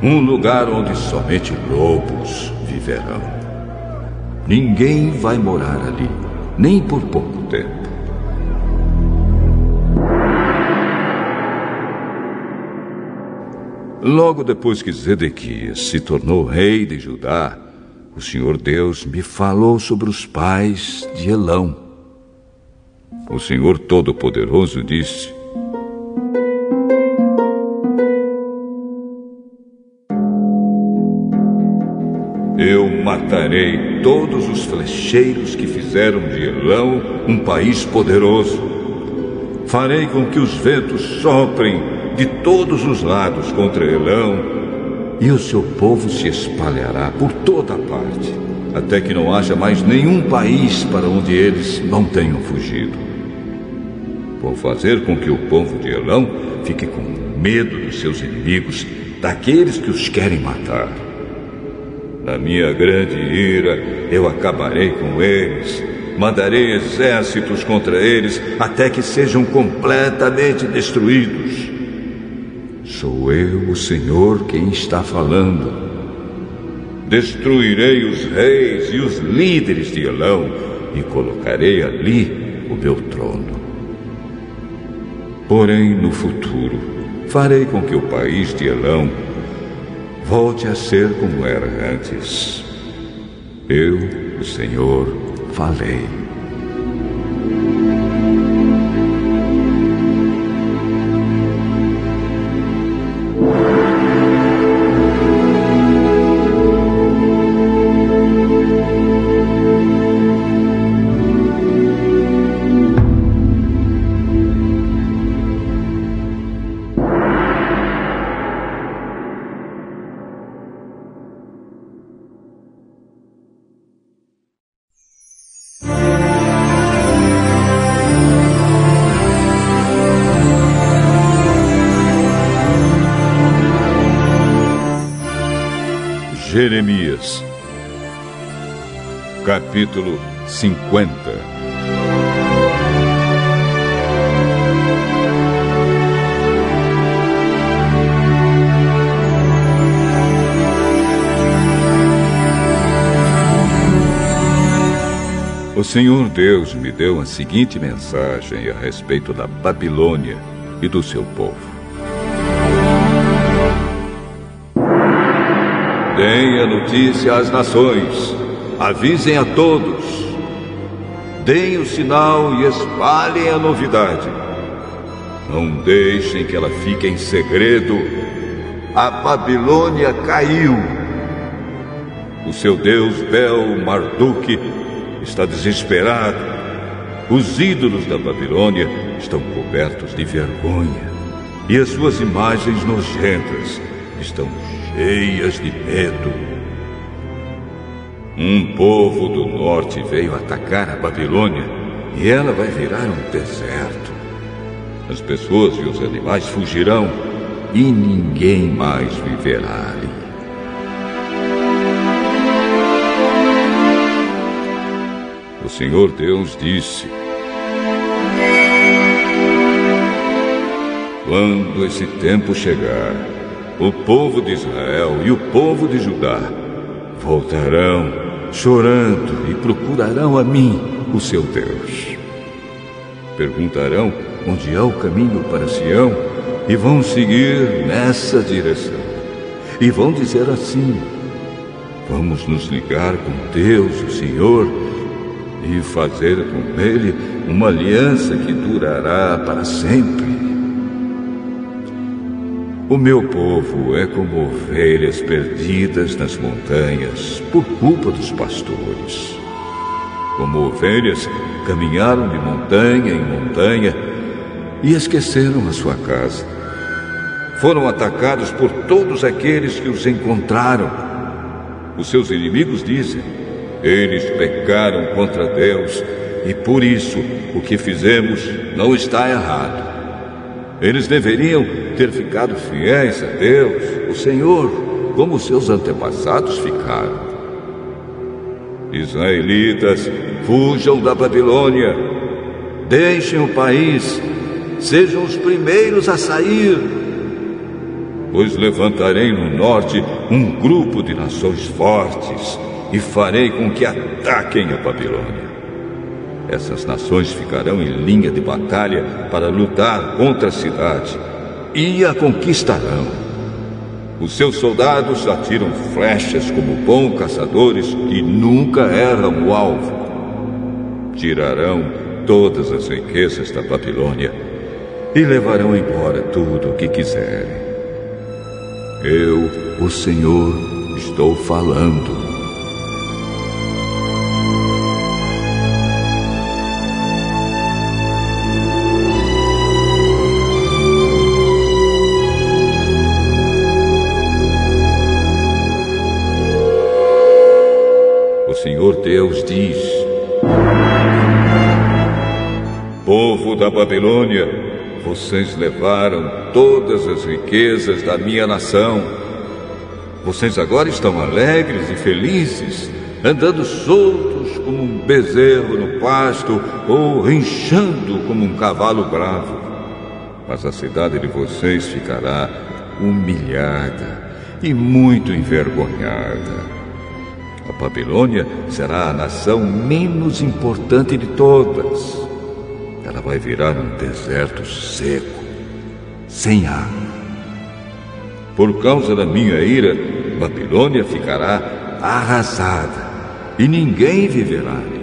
um lugar onde somente lobos viverão. Ninguém vai morar ali, nem por pouco tempo. Logo depois que Zedequias se tornou rei de Judá, o Senhor Deus me falou sobre os pais de Elão. O Senhor Todo-Poderoso disse: Eu matarei todos os flecheiros que fizeram de Elão um país poderoso. Farei com que os ventos soprem de todos os lados contra Elão, e o seu povo se espalhará por toda parte, até que não haja mais nenhum país para onde eles não tenham fugido. Vou fazer com que o povo de Elão fique com medo dos seus inimigos, daqueles que os querem matar. Na minha grande ira, eu acabarei com eles, mandarei exércitos contra eles até que sejam completamente destruídos. Sou eu, o Senhor, quem está falando. Destruirei os reis e os líderes de Elão e colocarei ali o meu trono. Porém, no futuro, farei com que o país de Elão volte a ser como era antes. Eu, o Senhor, falei. Jeremias, capítulo 50 O Senhor Deus me deu a seguinte mensagem a respeito da Babilônia e do seu povo. Notícia às nações, avisem a todos, deem o sinal e espalhem a novidade. Não deixem que ela fique em segredo. A Babilônia caiu. O seu deus Bel Marduk está desesperado. Os ídolos da Babilônia estão cobertos de vergonha e as suas imagens nojentas estão cheias de medo. Um povo do norte veio atacar a Babilônia e ela vai virar um deserto. As pessoas e os animais fugirão e ninguém mais viverá ali. O Senhor Deus disse: Quando esse tempo chegar, o povo de Israel e o povo de Judá voltarão chorando e procurarão a mim, o seu Deus. Perguntarão onde há o caminho para Sião e vão seguir nessa direção. E vão dizer assim: Vamos nos ligar com Deus, o Senhor, e fazer com Ele uma aliança que durará para sempre. O meu povo é como ovelhas perdidas nas montanhas por culpa dos pastores. Como ovelhas caminharam de montanha em montanha e esqueceram a sua casa. Foram atacados por todos aqueles que os encontraram. Os seus inimigos dizem: eles pecaram contra Deus e por isso o que fizemos não está errado. Eles deveriam ter ficado fiéis a Deus, o Senhor, como seus antepassados ficaram. Israelitas, fujam da Babilônia, deixem o país, sejam os primeiros a sair. Pois levantarei no norte um grupo de nações fortes e farei com que ataquem a Babilônia. Essas nações ficarão em linha de batalha para lutar contra a cidade e a conquistarão. Os seus soldados atiram flechas como bons caçadores e nunca erram o alvo. Tirarão todas as riquezas da Babilônia e levarão embora tudo o que quiserem. Eu, o Senhor, estou falando. Babilônia, vocês levaram todas as riquezas da minha nação. Vocês agora estão alegres e felizes, andando soltos como um bezerro no pasto ou rinchando como um cavalo bravo. Mas a cidade de vocês ficará humilhada e muito envergonhada. A Babilônia será a nação menos importante de todas. Vai virar um deserto seco, sem água. Por causa da minha ira, Babilônia ficará arrasada e ninguém viverá ali.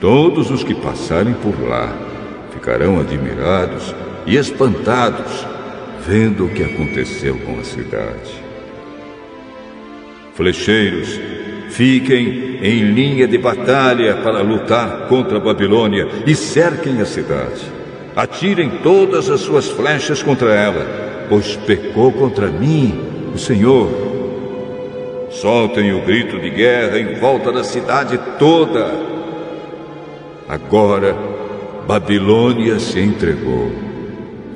Todos os que passarem por lá ficarão admirados e espantados vendo o que aconteceu com a cidade. Flecheiros, fiquem em linha de batalha para lutar contra a Babilônia e cerquem a cidade. Atirem todas as suas flechas contra ela, pois pecou contra mim, o Senhor. Soltem o grito de guerra em volta da cidade toda. Agora, Babilônia se entregou.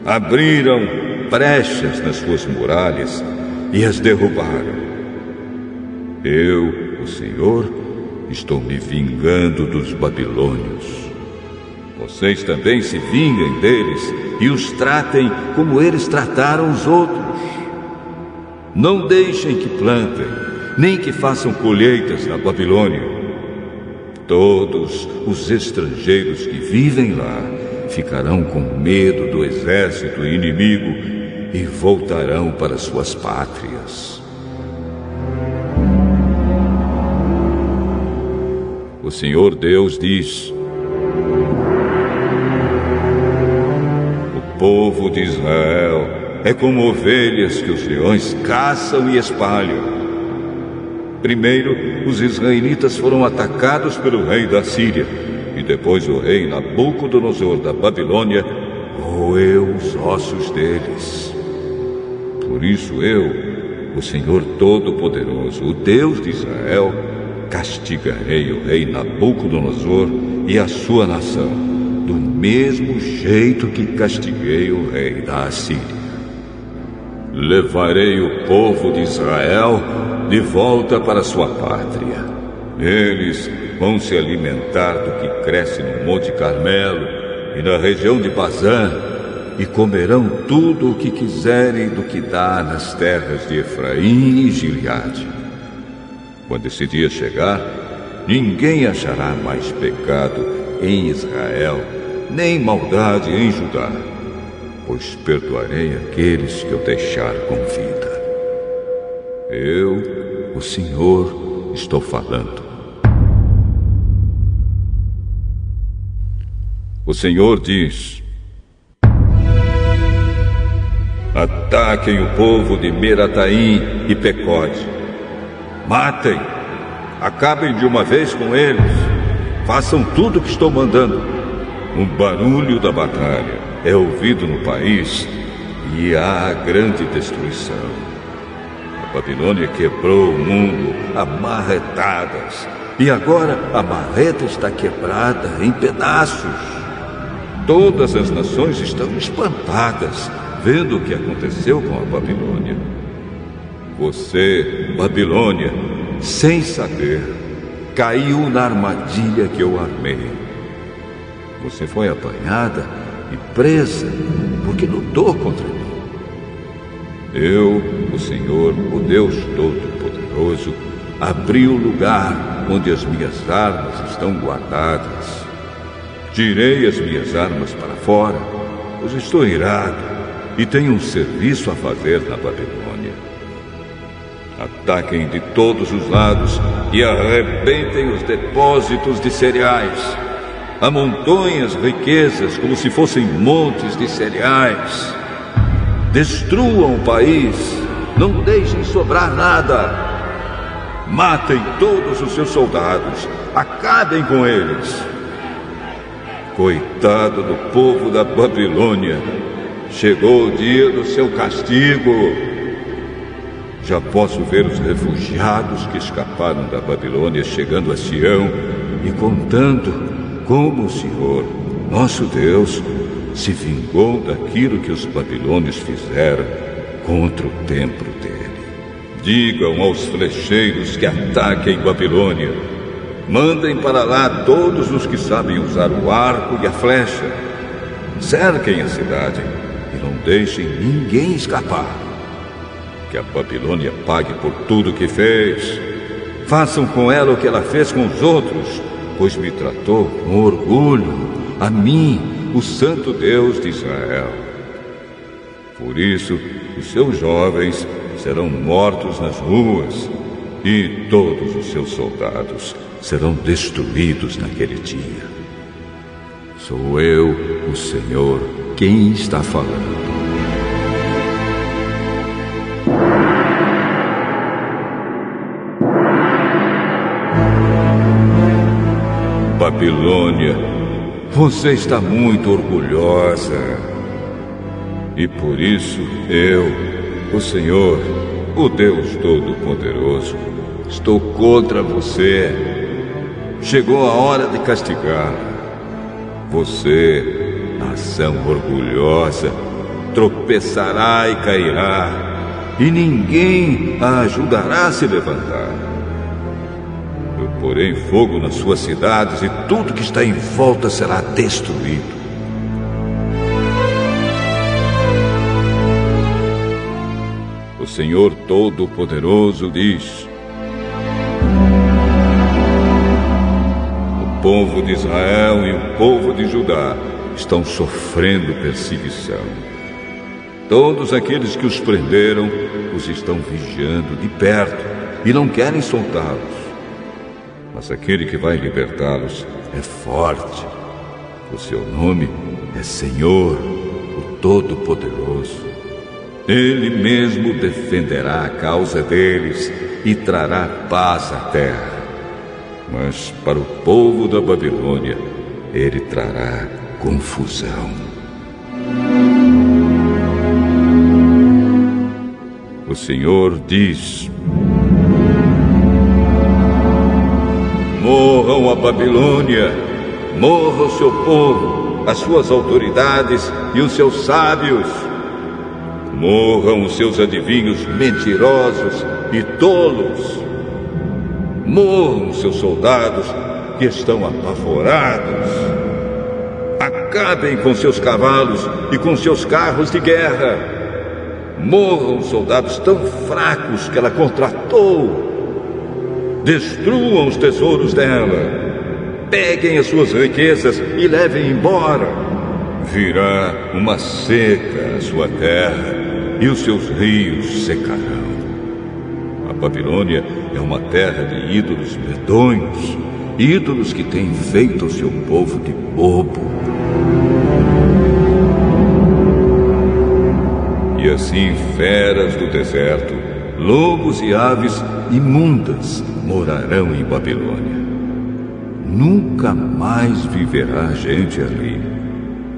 Abriram brechas nas suas muralhas e as derrubaram. Eu, o Senhor, estou me vingando dos babilônios. Vocês também se vinguem deles e os tratem como eles trataram os outros. Não deixem que plantem, nem que façam colheitas na Babilônia. Todos os estrangeiros que vivem lá ficarão com medo do exército inimigo e voltarão para suas pátrias. O Senhor Deus diz: O povo de Israel é como ovelhas que os leões caçam e espalham. Primeiro, os israelitas foram atacados pelo rei da Síria, e depois o rei Nabucodonosor da Babilônia roeu os ossos deles. Por isso eu, o Senhor Todo-Poderoso, o Deus de Israel, castigarei o rei Nabucodonosor e a sua nação, do mesmo jeito que castiguei o rei da Assíria. Levarei o povo de Israel de volta para sua pátria. Eles vão se alimentar do que cresce no Monte Carmelo e na região de Bazã, e comerão tudo o que quiserem do que dá nas terras de Efraim e Gileade. Quando esse dia chegar, ninguém achará mais pecado em Israel, nem maldade em Judá, pois perdoarei aqueles que eu deixar com vida. Eu o Senhor estou falando. O Senhor diz: Ataquem o povo de Merataim e Pecode. Matem, acabem de uma vez com eles. Façam tudo o que estou mandando. Um barulho da batalha é ouvido no país e há grande destruição. Babilônia quebrou o mundo a marretadas. E agora a marreta está quebrada em pedaços. Todas as nações estão espantadas vendo o que aconteceu com a Babilônia. Você, Babilônia, sem saber, caiu na armadilha que eu armei. Você foi apanhada e presa porque lutou contra mim. Eu, o Senhor, o Deus Todo-Poderoso, abri o lugar onde as minhas armas estão guardadas. Tirei as minhas armas para fora, pois estou irado e tenho um serviço a fazer na Babilônia. Ataquem de todos os lados e arrebentem os depósitos de cereais. Amontoem as riquezas como se fossem montes de cereais. Destruam o país, não deixem sobrar nada. Matem todos os seus soldados, acabem com eles. Coitado do povo da Babilônia, chegou o dia do seu castigo. Já posso ver os refugiados que escaparam da Babilônia chegando a Sião e contando como o Senhor, nosso Deus, se vingou daquilo que os babilônios fizeram contra o templo dele. Digam aos flecheiros que ataquem Babilônia. Mandem para lá todos os que sabem usar o arco e a flecha. Cerquem a cidade e não deixem ninguém escapar. Que a Babilônia pague por tudo que fez. Façam com ela o que ela fez com os outros, pois me tratou com orgulho, a mim o Santo Deus de Israel. Por isso, os seus jovens serão mortos nas ruas e todos os seus soldados serão destruídos naquele dia. Sou eu, o Senhor, quem está falando. Babilônia você está muito orgulhosa. E por isso eu, o Senhor, o Deus Todo-Poderoso, estou contra você. Chegou a hora de castigar. Você, nação orgulhosa, tropeçará e cairá, e ninguém a ajudará a se levantar. Porém fogo nas suas cidades e tudo que está em volta será destruído. O Senhor Todo-Poderoso diz: O povo de Israel e o povo de Judá estão sofrendo perseguição. Todos aqueles que os prenderam os estão vigiando de perto e não querem soltá-los. Mas aquele que vai libertá-los é forte. O seu nome é Senhor, o Todo-Poderoso. Ele mesmo defenderá a causa deles e trará paz à terra. Mas para o povo da Babilônia, ele trará confusão. O Senhor diz: Morram a Babilônia, morra o seu povo, as suas autoridades e os seus sábios. Morram os seus adivinhos mentirosos e tolos. Morram os seus soldados que estão apavorados. Acabem com seus cavalos e com seus carros de guerra. Morram soldados tão fracos que ela contratou. Destruam os tesouros dela. Peguem as suas riquezas e levem embora. Virá uma seca à sua terra e os seus rios secarão. A Babilônia é uma terra de ídolos medonhos, ídolos que têm feito o seu povo de bobo. E assim feras do deserto, lobos e aves imundas morarão em Babilônia. Nunca mais viverá gente ali.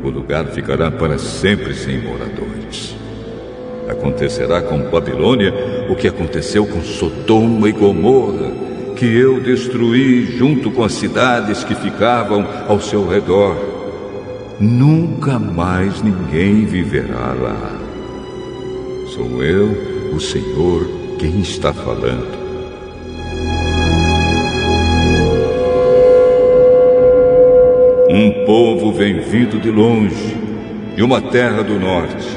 O lugar ficará para sempre sem moradores. Acontecerá com Babilônia o que aconteceu com Sodoma e Gomorra, que eu destruí junto com as cidades que ficavam ao seu redor. Nunca mais ninguém viverá lá. Sou eu, o Senhor, quem está falando. Um povo vem vindo de longe, de uma terra do norte.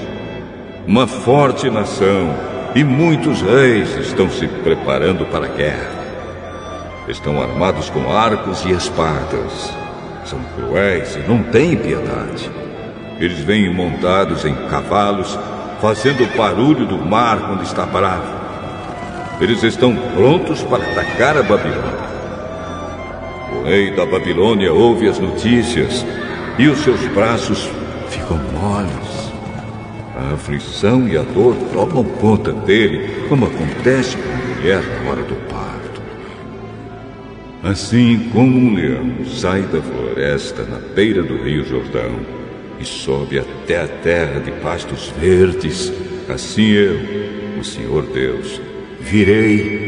Uma forte nação e muitos reis estão se preparando para a guerra. Estão armados com arcos e espadas. São cruéis e não têm piedade. Eles vêm montados em cavalos fazendo o barulho do mar quando está bravo. Eles estão prontos para atacar a Babilônia. Rei da Babilônia ouve as notícias e os seus braços ficam moles. A aflição e a dor tomam conta dele, como acontece com a mulher na hora do parto. Assim como um leão sai da floresta na beira do rio Jordão e sobe até a terra de pastos verdes, assim eu, o Senhor Deus, virei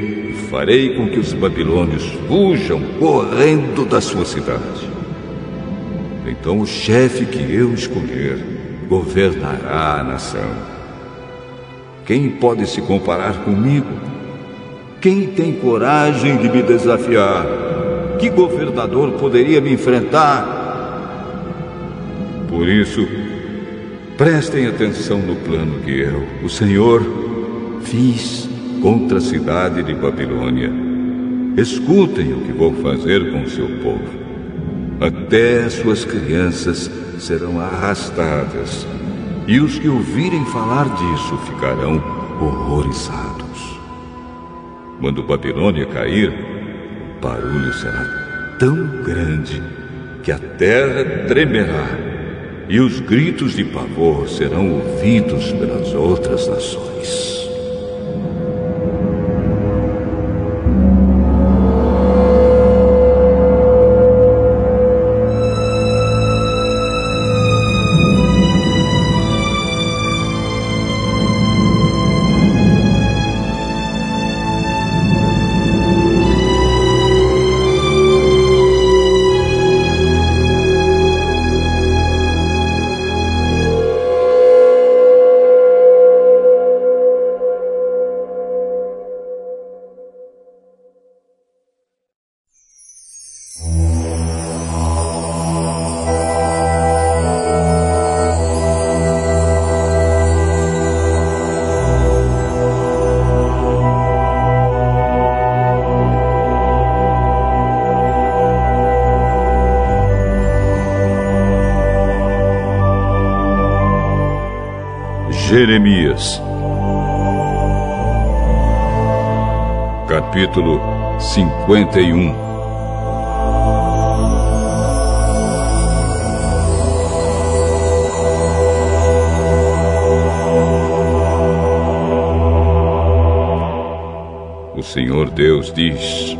farei com que os babilônios fujam correndo da sua cidade. Então o chefe que eu escolher governará a nação. Quem pode se comparar comigo? Quem tem coragem de me desafiar? Que governador poderia me enfrentar? Por isso, prestem atenção no plano que eu, o Senhor, fiz contra a cidade de Babilônia. Escutem o que vou fazer com seu povo. Até suas crianças serão arrastadas, e os que ouvirem falar disso ficarão horrorizados. Quando Babilônia cair, o barulho será tão grande que a terra tremerá e os gritos de pavor serão ouvidos pelas outras nações. Capítulo 51 O Senhor Deus diz: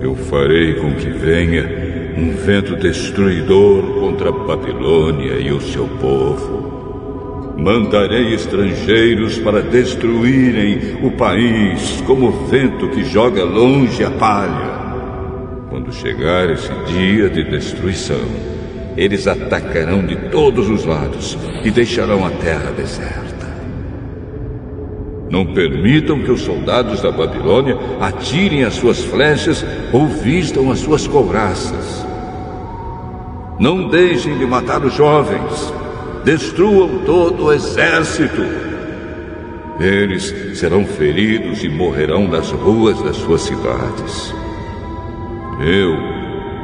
Eu farei com que venha um vento destruidor contra Babilônia e o seu povo. Mandarei estrangeiros para destruírem o país como o vento que joga longe a palha. Quando chegar esse dia de destruição, eles atacarão de todos os lados e deixarão a terra deserta. Não permitam que os soldados da Babilônia atirem as suas flechas ou vistam as suas couraças. Não deixem de matar os jovens. Destruam todo o exército. Eles serão feridos e morrerão nas ruas das suas cidades. Eu,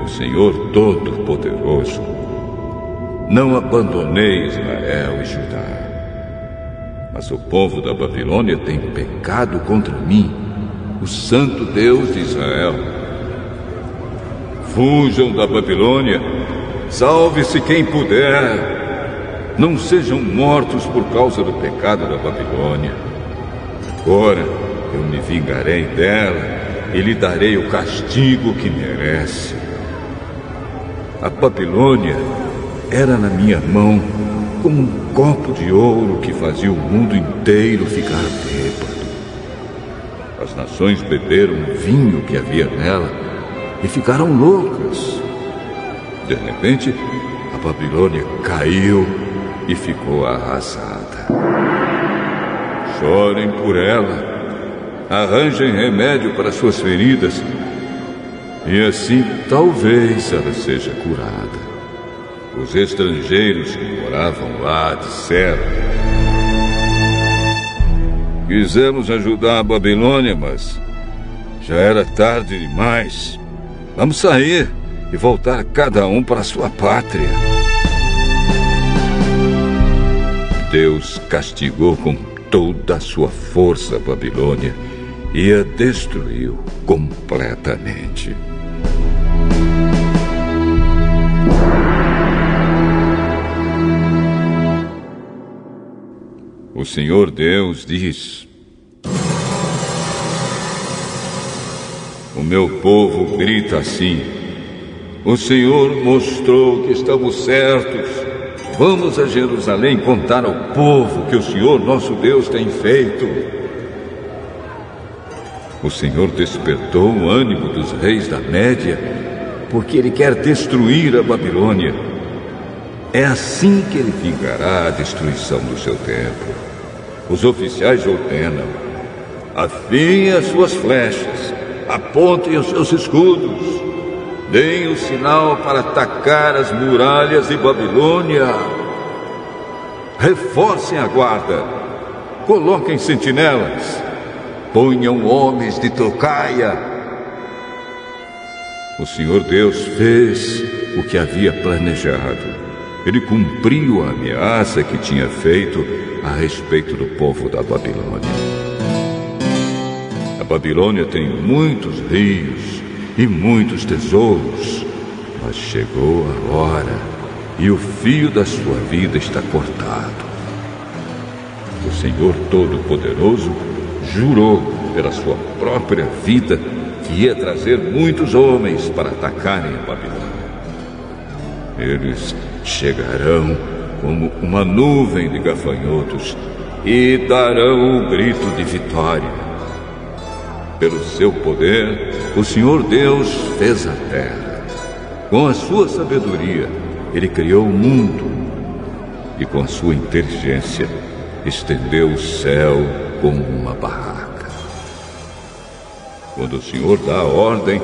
o Senhor Todo-Poderoso, não abandonei Israel e Judá. Mas o povo da Babilônia tem pecado contra mim, o Santo Deus de Israel. Fujam da Babilônia, salve-se quem puder. Não sejam mortos por causa do pecado da Babilônia. Agora eu me vingarei dela e lhe darei o castigo que merece. A Babilônia era na minha mão como um copo de ouro que fazia o mundo inteiro ficar bêbado. As nações beberam o vinho que havia nela e ficaram loucas. De repente, a Babilônia caiu e ficou arrasada. Chorem por ela, arranjem remédio para suas feridas, e assim talvez ela seja curada. Os estrangeiros que moravam lá disseram: Quisemos ajudar a Babilônia, mas já era tarde demais. Vamos sair e voltar cada um para sua pátria. Deus castigou com toda a sua força a Babilônia e a destruiu completamente. O Senhor Deus diz: O meu povo grita assim: O Senhor mostrou que estamos certos. Vamos a Jerusalém contar ao povo que o Senhor nosso Deus tem feito. O Senhor despertou o ânimo dos reis da Média, porque ele quer destruir a Babilônia. É assim que ele vingará a destruição do seu templo. Os oficiais ordenam: afiem as suas flechas, apontem os seus escudos, deem o sinal para atacar as muralhas de Babilônia. Reforcem a guarda, coloquem sentinelas, ponham homens de tocaia. O Senhor Deus fez o que havia planejado. Ele cumpriu a ameaça que tinha feito a respeito do povo da Babilônia. A Babilônia tem muitos rios e muitos tesouros, mas chegou a hora e o fio da sua vida está cortado. O Senhor Todo-Poderoso jurou pela sua própria vida que ia trazer muitos homens para atacarem a Babilônia. Eles chegarão como uma nuvem de gafanhotos e darão o grito de vitória. Pelo seu poder, o Senhor Deus fez a terra. Com a sua sabedoria, ele criou o mundo. E com a sua inteligência, estendeu o céu como uma barraca. Quando o Senhor dá a ordem,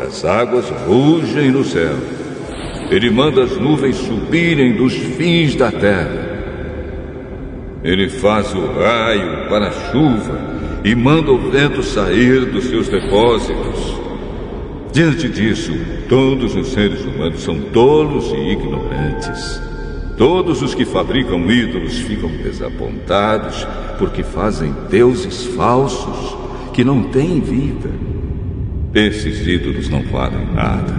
as águas rugem no céu ele manda as nuvens subirem dos fins da terra. Ele faz o raio para a chuva e manda o vento sair dos seus depósitos. Diante disso, todos os seres humanos são tolos e ignorantes. Todos os que fabricam ídolos ficam desapontados porque fazem deuses falsos que não têm vida. Esses ídolos não valem nada.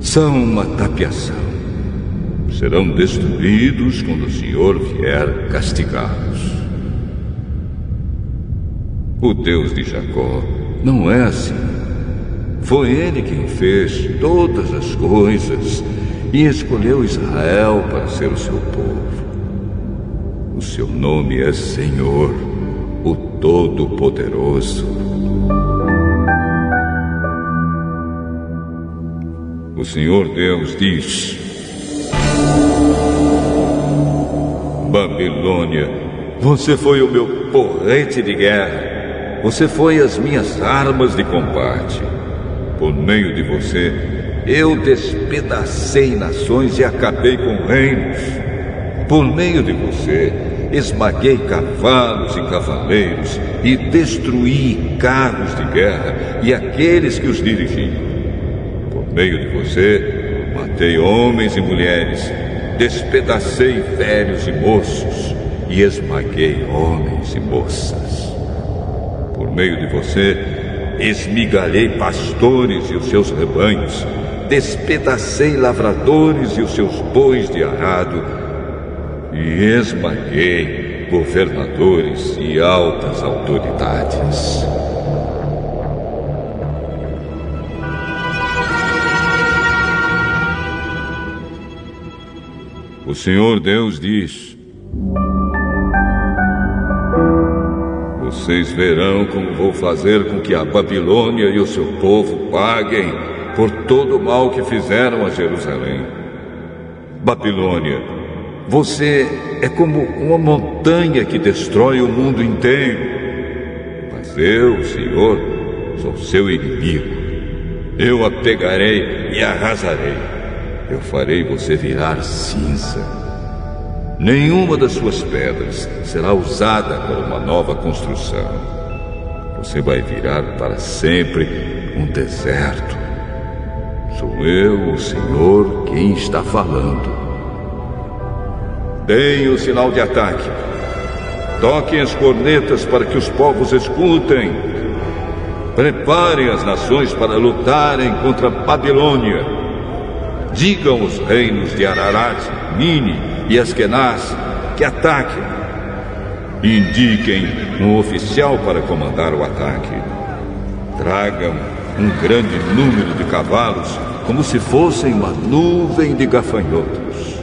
São uma tapiação. Serão destruídos quando o Senhor vier castigá-los. O Deus de Jacó não é assim. Foi ele quem fez todas as coisas e escolheu Israel para ser o seu povo. O seu nome é Senhor, o Todo-Poderoso. O Senhor Deus diz: Babilônia, você foi o meu porrete de guerra. Você foi as minhas armas de combate. Por meio de você, eu despedacei nações e acabei com reinos. Por meio de você, esmaguei cavalos e cavaleiros e destruí carros de guerra e aqueles que os dirigiam. Por meio de você, matei homens e mulheres, despedacei velhos e moços e esmaguei homens e moças meio de você, esmigalhei pastores e os seus rebanhos, despedacei lavradores e os seus bois de arado, e esmaguei governadores e altas autoridades. O Senhor Deus diz: Vocês verão como vou fazer com que a Babilônia e o seu povo paguem por todo o mal que fizeram a Jerusalém. Babilônia, você é como uma montanha que destrói o mundo inteiro. Mas eu, Senhor, sou seu inimigo. Eu a pegarei e arrasarei. Eu farei você virar cinza. Nenhuma das suas pedras será usada para uma nova construção. Você vai virar para sempre um deserto. Sou eu, o Senhor, quem está falando. Deem o sinal de ataque. Toquem as cornetas para que os povos escutem. Preparem as nações para lutarem contra Babilônia. Digam os reinos de Ararat, Mini e Askenaz que ataquem. Indiquem um oficial para comandar o ataque. Tragam um grande número de cavalos, como se fossem uma nuvem de gafanhotos.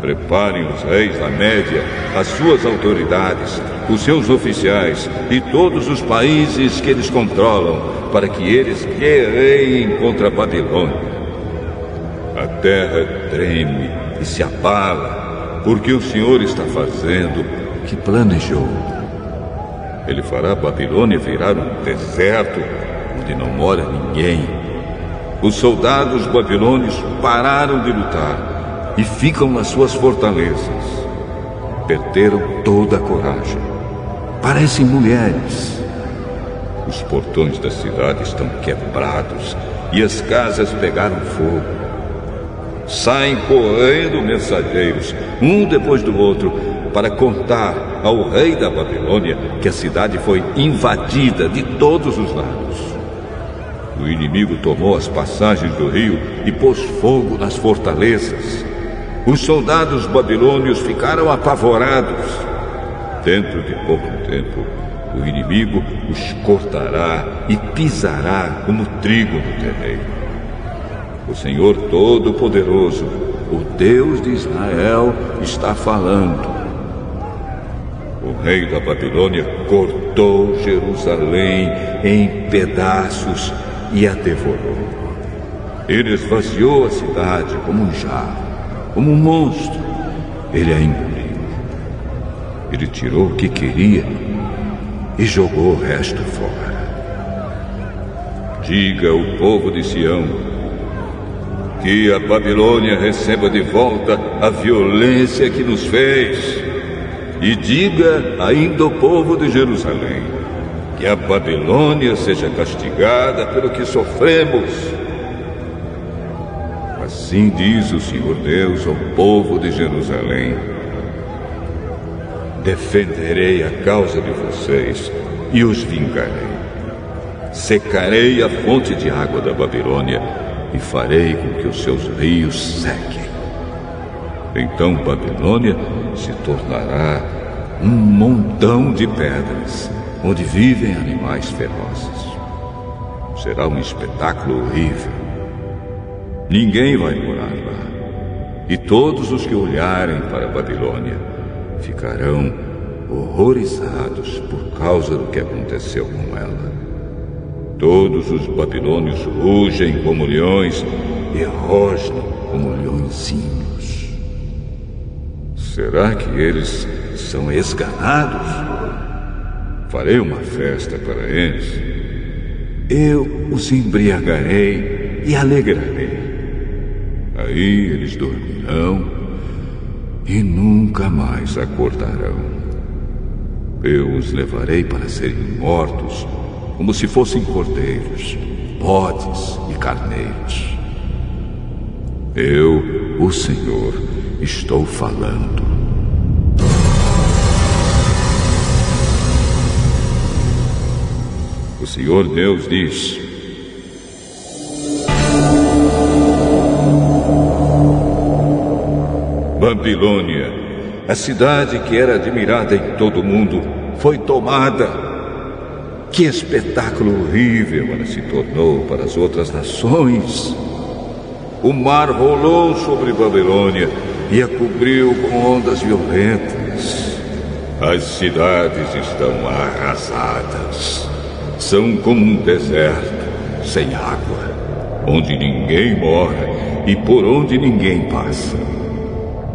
Preparem os reis da Média, as suas autoridades, os seus oficiais e todos os países que eles controlam, para que eles guerreiem contra a Babilônia. A terra treme e se abala, porque o Senhor está fazendo o que planejou. Ele fará Babilônia virar um deserto onde não mora ninguém. Os soldados babilônios pararam de lutar e ficam nas suas fortalezas. Perderam toda a coragem. Parecem mulheres. Os portões da cidade estão quebrados e as casas pegaram fogo saem correndo mensageiros, um depois do outro, para contar ao rei da Babilônia que a cidade foi invadida de todos os lados. O inimigo tomou as passagens do rio e pôs fogo nas fortalezas. Os soldados babilônios ficaram apavorados. Dentro de pouco tempo, o inimigo os cortará e pisará como trigo no terreiro o Senhor Todo-Poderoso, o Deus de Israel, está falando. O rei da Babilônia cortou Jerusalém em pedaços e a devorou. Ele esvaziou a cidade como um jarro, como um monstro. Ele a engoliu. Ele tirou o que queria e jogou o resto fora. Diga ao povo de Sião: que a Babilônia receba de volta a violência que nos fez. E diga ainda ao povo de Jerusalém que a Babilônia seja castigada pelo que sofremos. Assim diz o Senhor Deus ao povo de Jerusalém: Defenderei a causa de vocês e os vingarei. Secarei a fonte de água da Babilônia e farei com que os seus rios sequem. Então Babilônia se tornará um montão de pedras onde vivem animais ferozes. Será um espetáculo horrível. Ninguém vai morar lá. E todos os que olharem para Babilônia ficarão horrorizados por causa do que aconteceu com ela. Todos os babilônios rugem como leões e rosnam como leõezinhos. Será que eles são esganados? Farei uma festa para eles. Eu os embriagarei e alegrarei. Aí eles dormirão e nunca mais acordarão. Eu os levarei para serem mortos, como se fossem cordeiros, bodes e carneiros. Eu, o Senhor, estou falando. O Senhor Deus diz: Babilônia, a cidade que era admirada em todo o mundo, foi tomada. Que espetáculo horrível ela se tornou para as outras nações. O mar rolou sobre Babilônia e a cobriu com ondas violentas. As cidades estão arrasadas. São como um deserto, sem água, onde ninguém mora e por onde ninguém passa.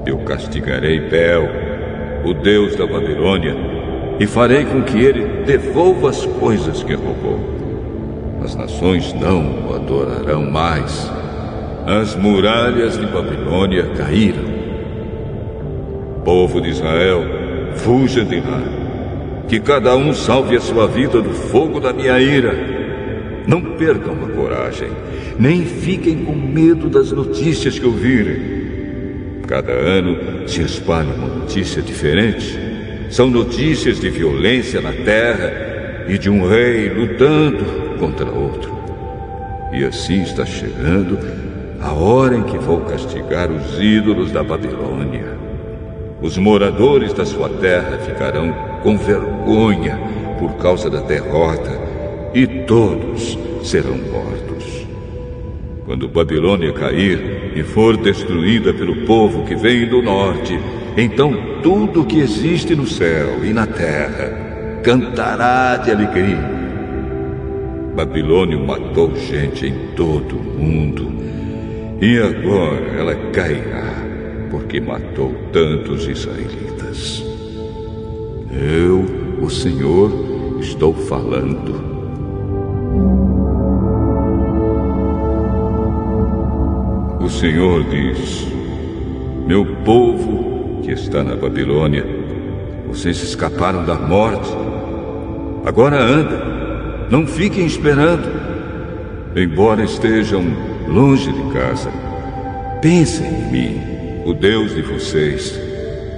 Eu castigarei Bel, o deus da Babilônia, e farei com que ele devolva as coisas que roubou. As nações não o adorarão mais. As muralhas de Babilônia caíram. Povo de Israel, fuja de lá. Que cada um salve a sua vida do fogo da minha ira. Não percam a coragem, nem fiquem com medo das notícias que ouvirem. Cada ano se espalha uma notícia diferente. São notícias de violência na terra e de um rei lutando contra outro. E assim está chegando a hora em que vou castigar os ídolos da Babilônia. Os moradores da sua terra ficarão com vergonha por causa da derrota e todos serão mortos. Quando Babilônia cair e for destruída pelo povo que vem do norte, então tudo o que existe no céu e na terra cantará de alegria. Babilônia matou gente em todo o mundo e agora ela cairá porque matou tantos israelitas. Eu, o Senhor, estou falando. O Senhor diz: Meu povo que está na Babilônia, vocês escaparam da morte. Agora anda, não fiquem esperando. Embora estejam longe de casa, pensem em mim, o Deus de vocês,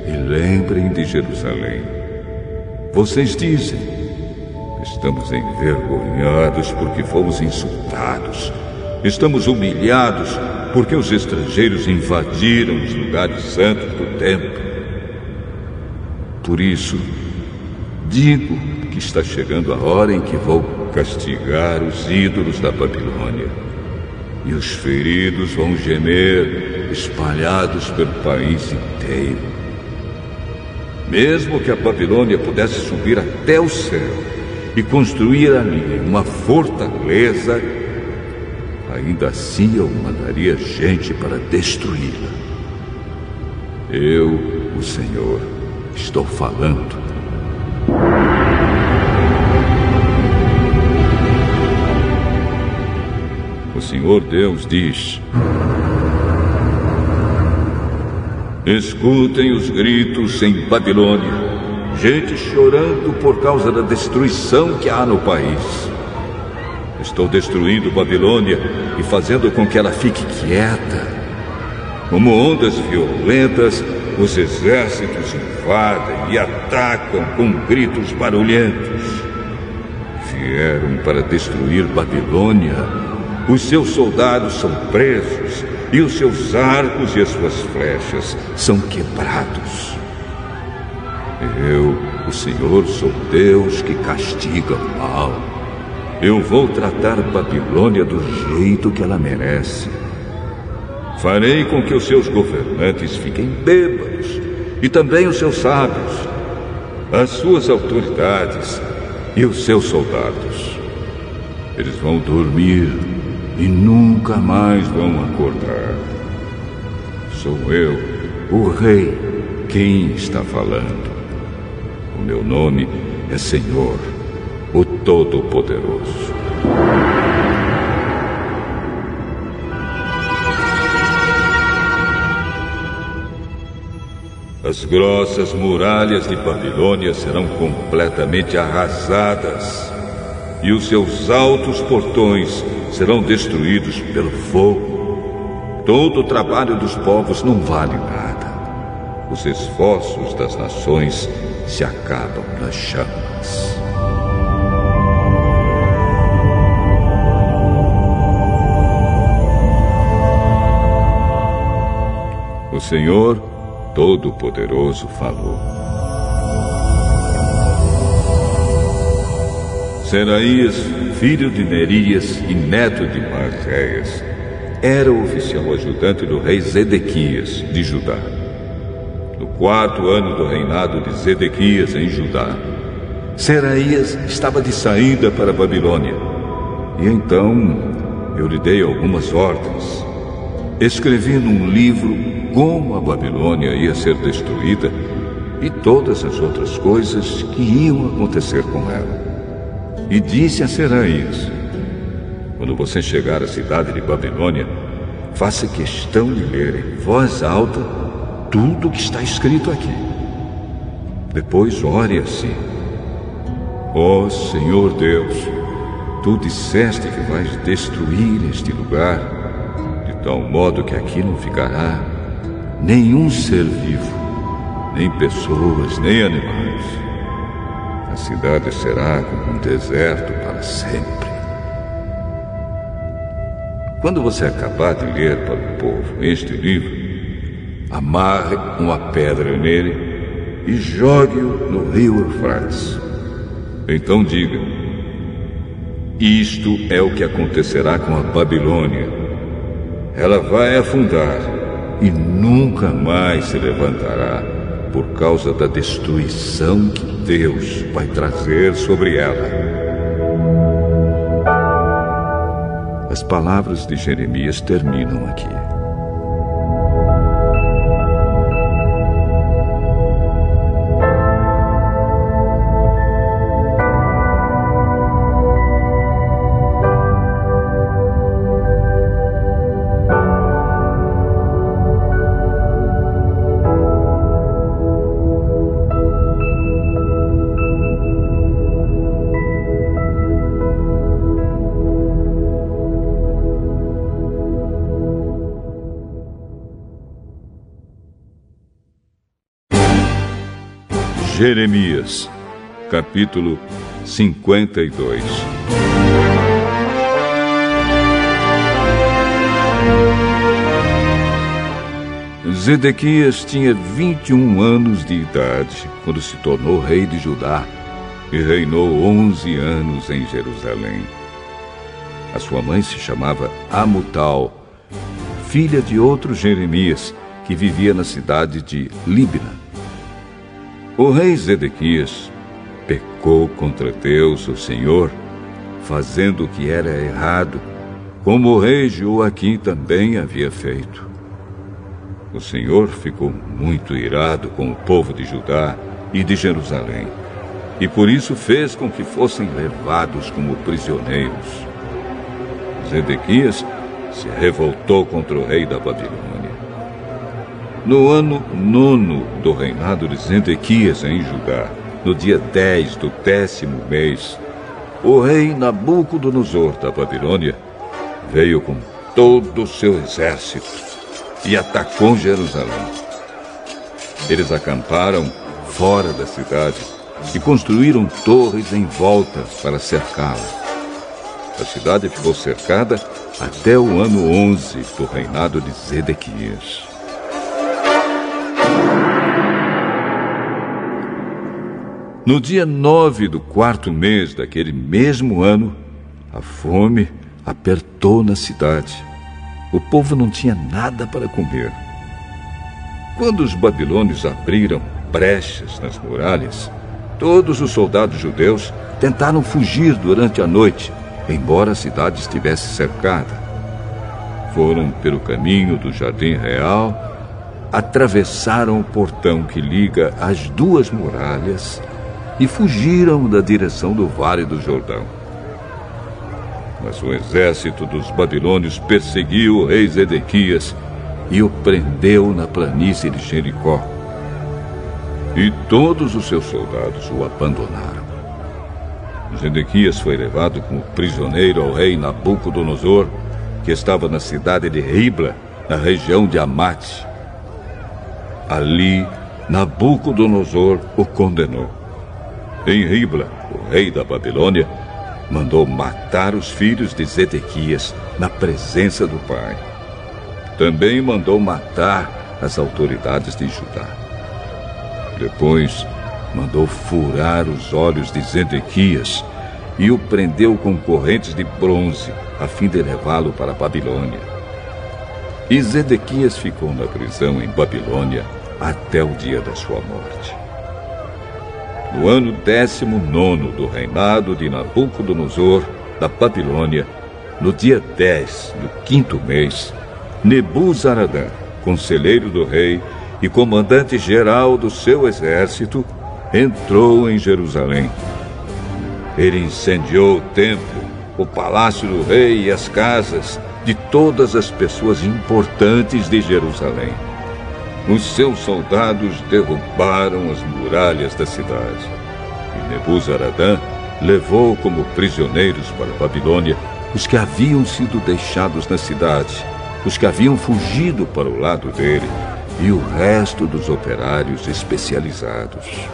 e lembrem de Jerusalém. Vocês dizem: Estamos envergonhados porque fomos insultados. Estamos humilhados porque os estrangeiros invadiram os lugares santos do templo. Por isso, digo que está chegando a hora em que vou castigar os ídolos da Babilônia. E os feridos vão gemer, espalhados pelo país inteiro. Mesmo que a Babilônia pudesse subir até o céu e construir ali uma fortaleza, ainda assim eu mandaria gente para destruí-la. Eu, o Senhor, estou falando. O Senhor Deus diz: Escutem os gritos em Babilônia, gente chorando por causa da destruição que há no país. Estou destruindo Babilônia e fazendo com que ela fique quieta. Como ondas violentas, os exércitos invadem e atacam com gritos barulhentos. Vieram para destruir Babilônia. Os seus soldados são presos e os seus arcos e as suas flechas são quebrados. Eu, o Senhor, sou Deus que castiga o mal. Eu vou tratar Babilônia do jeito que ela merece. Farei com que os seus governantes fiquem bêbados e também os seus sábios, as suas autoridades e os seus soldados. Eles vão dormir e nunca mais vão acordar. Sou eu, o Rei, quem está falando. O meu nome é Senhor, o Todo-Poderoso. As grossas muralhas de Babilônia serão completamente arrasadas, e os seus altos portões serão destruídos pelo fogo. Todo o trabalho dos povos não vale nada. Os esforços das nações se acabam nas chamas. O Senhor Todo-Poderoso falou. Seraías, filho de Nerias e neto de Marséias, era o oficial ajudante do rei Zedequias de Judá. No quarto ano do reinado de Zedequias em Judá, Seraías estava de saída para a Babilônia. E então eu lhe dei algumas ordens. Escrevi num livro como a Babilônia ia ser destruída e todas as outras coisas que iam acontecer com ela. E disse a Seraías: Quando você chegar à cidade de Babilônia, faça questão de ler em voz alta tudo o que está escrito aqui. Depois ore assim: Ó oh, Senhor Deus, tu disseste que vais destruir este lugar, de tal modo que aqui não ficará nenhum ser vivo, nem pessoas, nem animais. A cidade será como um deserto para sempre. Quando você acabar de ler para o povo este livro, amarre uma pedra nele e jogue-o no rio Eufrates. Então diga: Isto é o que acontecerá com a Babilônia. Ela vai afundar e nunca mais se levantará por causa da destruição que Deus vai trazer sobre ela. As palavras de Jeremias terminam aqui. Jeremias, capítulo 52 Zedequias tinha 21 anos de idade quando se tornou rei de Judá e reinou 11 anos em Jerusalém. A sua mãe se chamava Amutal, filha de outro Jeremias que vivia na cidade de Líbina. O rei Zedequias pecou contra Deus, o Senhor, fazendo o que era errado, como o rei Joaquim também havia feito. O Senhor ficou muito irado com o povo de Judá e de Jerusalém, e por isso fez com que fossem levados como prisioneiros. Zedequias se revoltou contra o rei da Babilônia no ano nono do reinado de Zedequias em Judá. no dia 10 do décimo mês, o rei Nabucodonosor da Babilônia veio com todo o seu exército e atacou Jerusalém. Eles acamparam fora da cidade e construíram torres em volta para cercá-la. A cidade ficou cercada até o ano 11 do reinado de Zedequias. No dia 9 do quarto mês daquele mesmo ano, a fome apertou na cidade. O povo não tinha nada para comer. Quando os babilônios abriram brechas nas muralhas, todos os soldados judeus tentaram fugir durante a noite embora a cidade estivesse cercada. Foram pelo caminho do Jardim Real, atravessaram o portão que liga as duas muralhas e fugiram da direção do Vale do Jordão. Mas o exército dos babilônios perseguiu o rei Zedequias e o prendeu na planície de Jericó. E todos os seus soldados o abandonaram. Zedequias foi levado como prisioneiro ao rei Nabucodonosor, que estava na cidade de Ribla, na região de Amate. Ali, Nabucodonosor o condenou. Em Ribla, o rei da Babilônia mandou matar os filhos de Zedequias na presença do pai. Também mandou matar as autoridades de Judá. Depois, mandou furar os olhos de Zedequias e o prendeu com correntes de bronze, a fim de levá-lo para a Babilônia. E Zedequias ficou na prisão em Babilônia até o dia da sua morte. No ano décimo nono do reinado de Nabucodonosor, da Babilônia, no dia 10 do quinto mês, Nebuzaradã, conselheiro do rei e comandante-geral do seu exército, entrou em Jerusalém. Ele incendiou o templo, o palácio do rei e as casas de todas as pessoas importantes de Jerusalém. Os seus soldados derrubaram as muralhas da cidade. E Nebuzaradã levou como prisioneiros para a Babilônia os que haviam sido deixados na cidade, os que haviam fugido para o lado dele e o resto dos operários especializados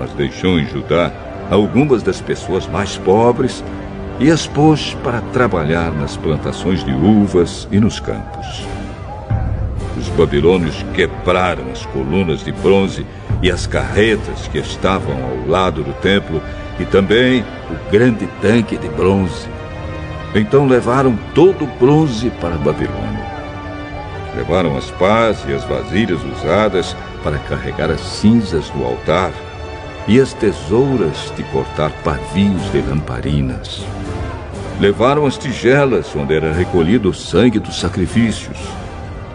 mas deixou em Judá algumas das pessoas mais pobres e as pôs para trabalhar nas plantações de uvas e nos campos. Os babilônios quebraram as colunas de bronze e as carretas que estavam ao lado do templo e também o grande tanque de bronze. Então levaram todo o bronze para a Babilônia. Levaram as pás e as vasilhas usadas para carregar as cinzas do altar e as tesouras de cortar pavios de lamparinas. Levaram as tigelas onde era recolhido o sangue dos sacrifícios,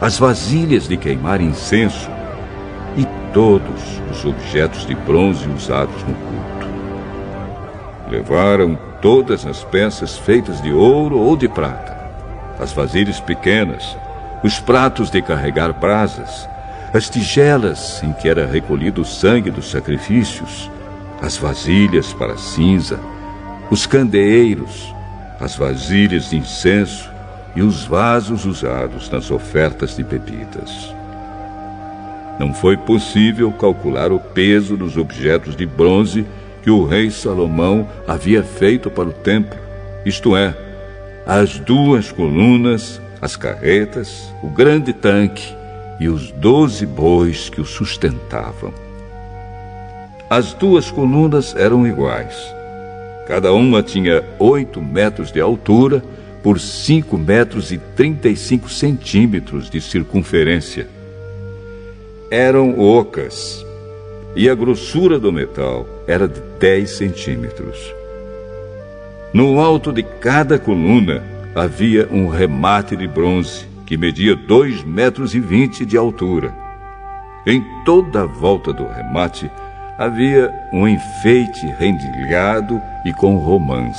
as vasilhas de queimar incenso e todos os objetos de bronze usados no culto. Levaram todas as peças feitas de ouro ou de prata, as vasilhas pequenas, os pratos de carregar brasas, as tigelas em que era recolhido o sangue dos sacrifícios, as vasilhas para cinza, os candeeiros, as vasilhas de incenso e os vasos usados nas ofertas de bebidas. Não foi possível calcular o peso dos objetos de bronze que o rei Salomão havia feito para o templo, isto é, as duas colunas, as carretas, o grande tanque e os doze bois que o sustentavam. As duas colunas eram iguais. Cada uma tinha oito metros de altura por cinco metros e trinta e cinco centímetros de circunferência. Eram ocas e a grossura do metal era de dez centímetros. No alto de cada coluna havia um remate de bronze que media dois metros e vinte de altura. Em toda a volta do remate havia um enfeite rendilhado e com romãs.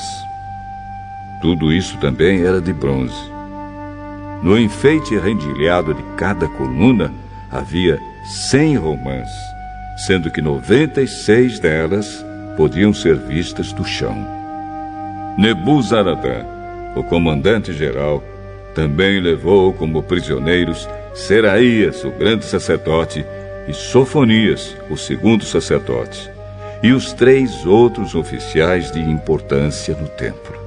Tudo isso também era de bronze. No enfeite rendilhado de cada coluna havia cem romãs, sendo que 96 delas podiam ser vistas do chão. Nebuzaradã, o comandante-geral, também levou como prisioneiros Seraías, o grande sacerdote, e Sofonias, o segundo sacerdote, e os três outros oficiais de importância no templo.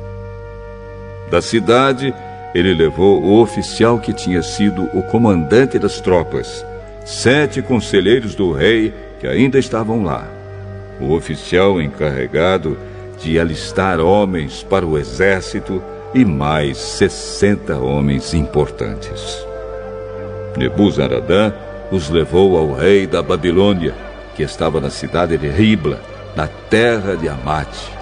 Da cidade, ele levou o oficial que tinha sido o comandante das tropas, sete conselheiros do rei que ainda estavam lá, o oficial encarregado de alistar homens para o exército e mais sessenta homens importantes. Nebuzaradã os levou ao rei da Babilônia, que estava na cidade de Ribla, na terra de Amate.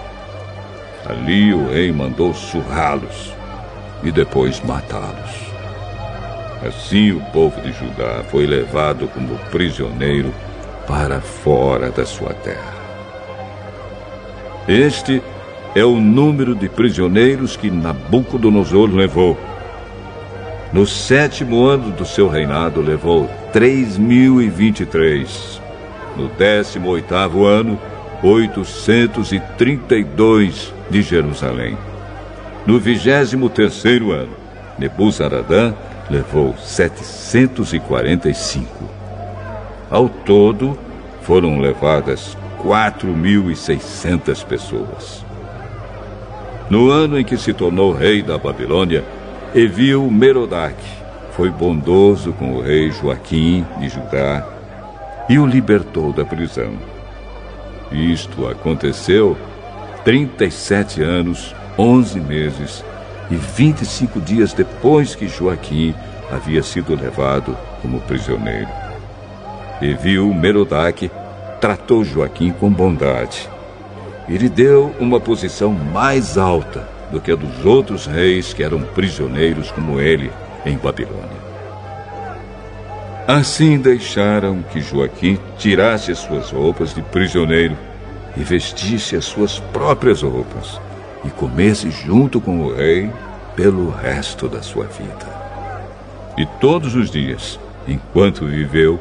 Ali o rei mandou surrá-los e depois matá-los. Assim o povo de Judá foi levado como prisioneiro para fora da sua terra. Este é o número de prisioneiros que Nabucodonosor levou. No sétimo ano do seu reinado, levou três mil e vinte e três. No décimo oitavo ano, oitocentos e trinta e dois de Jerusalém. No vigésimo terceiro ano, Nebuzaradã levou setecentos e quarenta e cinco. Ao todo, foram levadas quatro mil e seiscentas pessoas. No ano em que se tornou rei da Babilônia, Evil Merodach foi bondoso com o rei Joaquim de Judá e o libertou da prisão. Isto aconteceu 37 anos, 11 meses e 25 dias depois que Joaquim havia sido levado como prisioneiro. Evil Merodach tratou Joaquim com bondade e lhe deu uma posição mais alta do que a dos outros reis que eram prisioneiros como ele em Babilônia. Assim deixaram que Joaquim tirasse as suas roupas de prisioneiro e vestisse as suas próprias roupas e comesse junto com o rei pelo resto da sua vida. E todos os dias, enquanto viveu,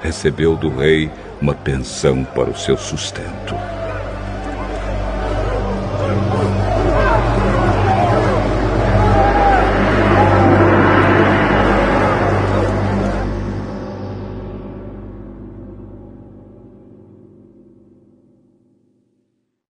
recebeu do rei uma pensão para o seu sustento.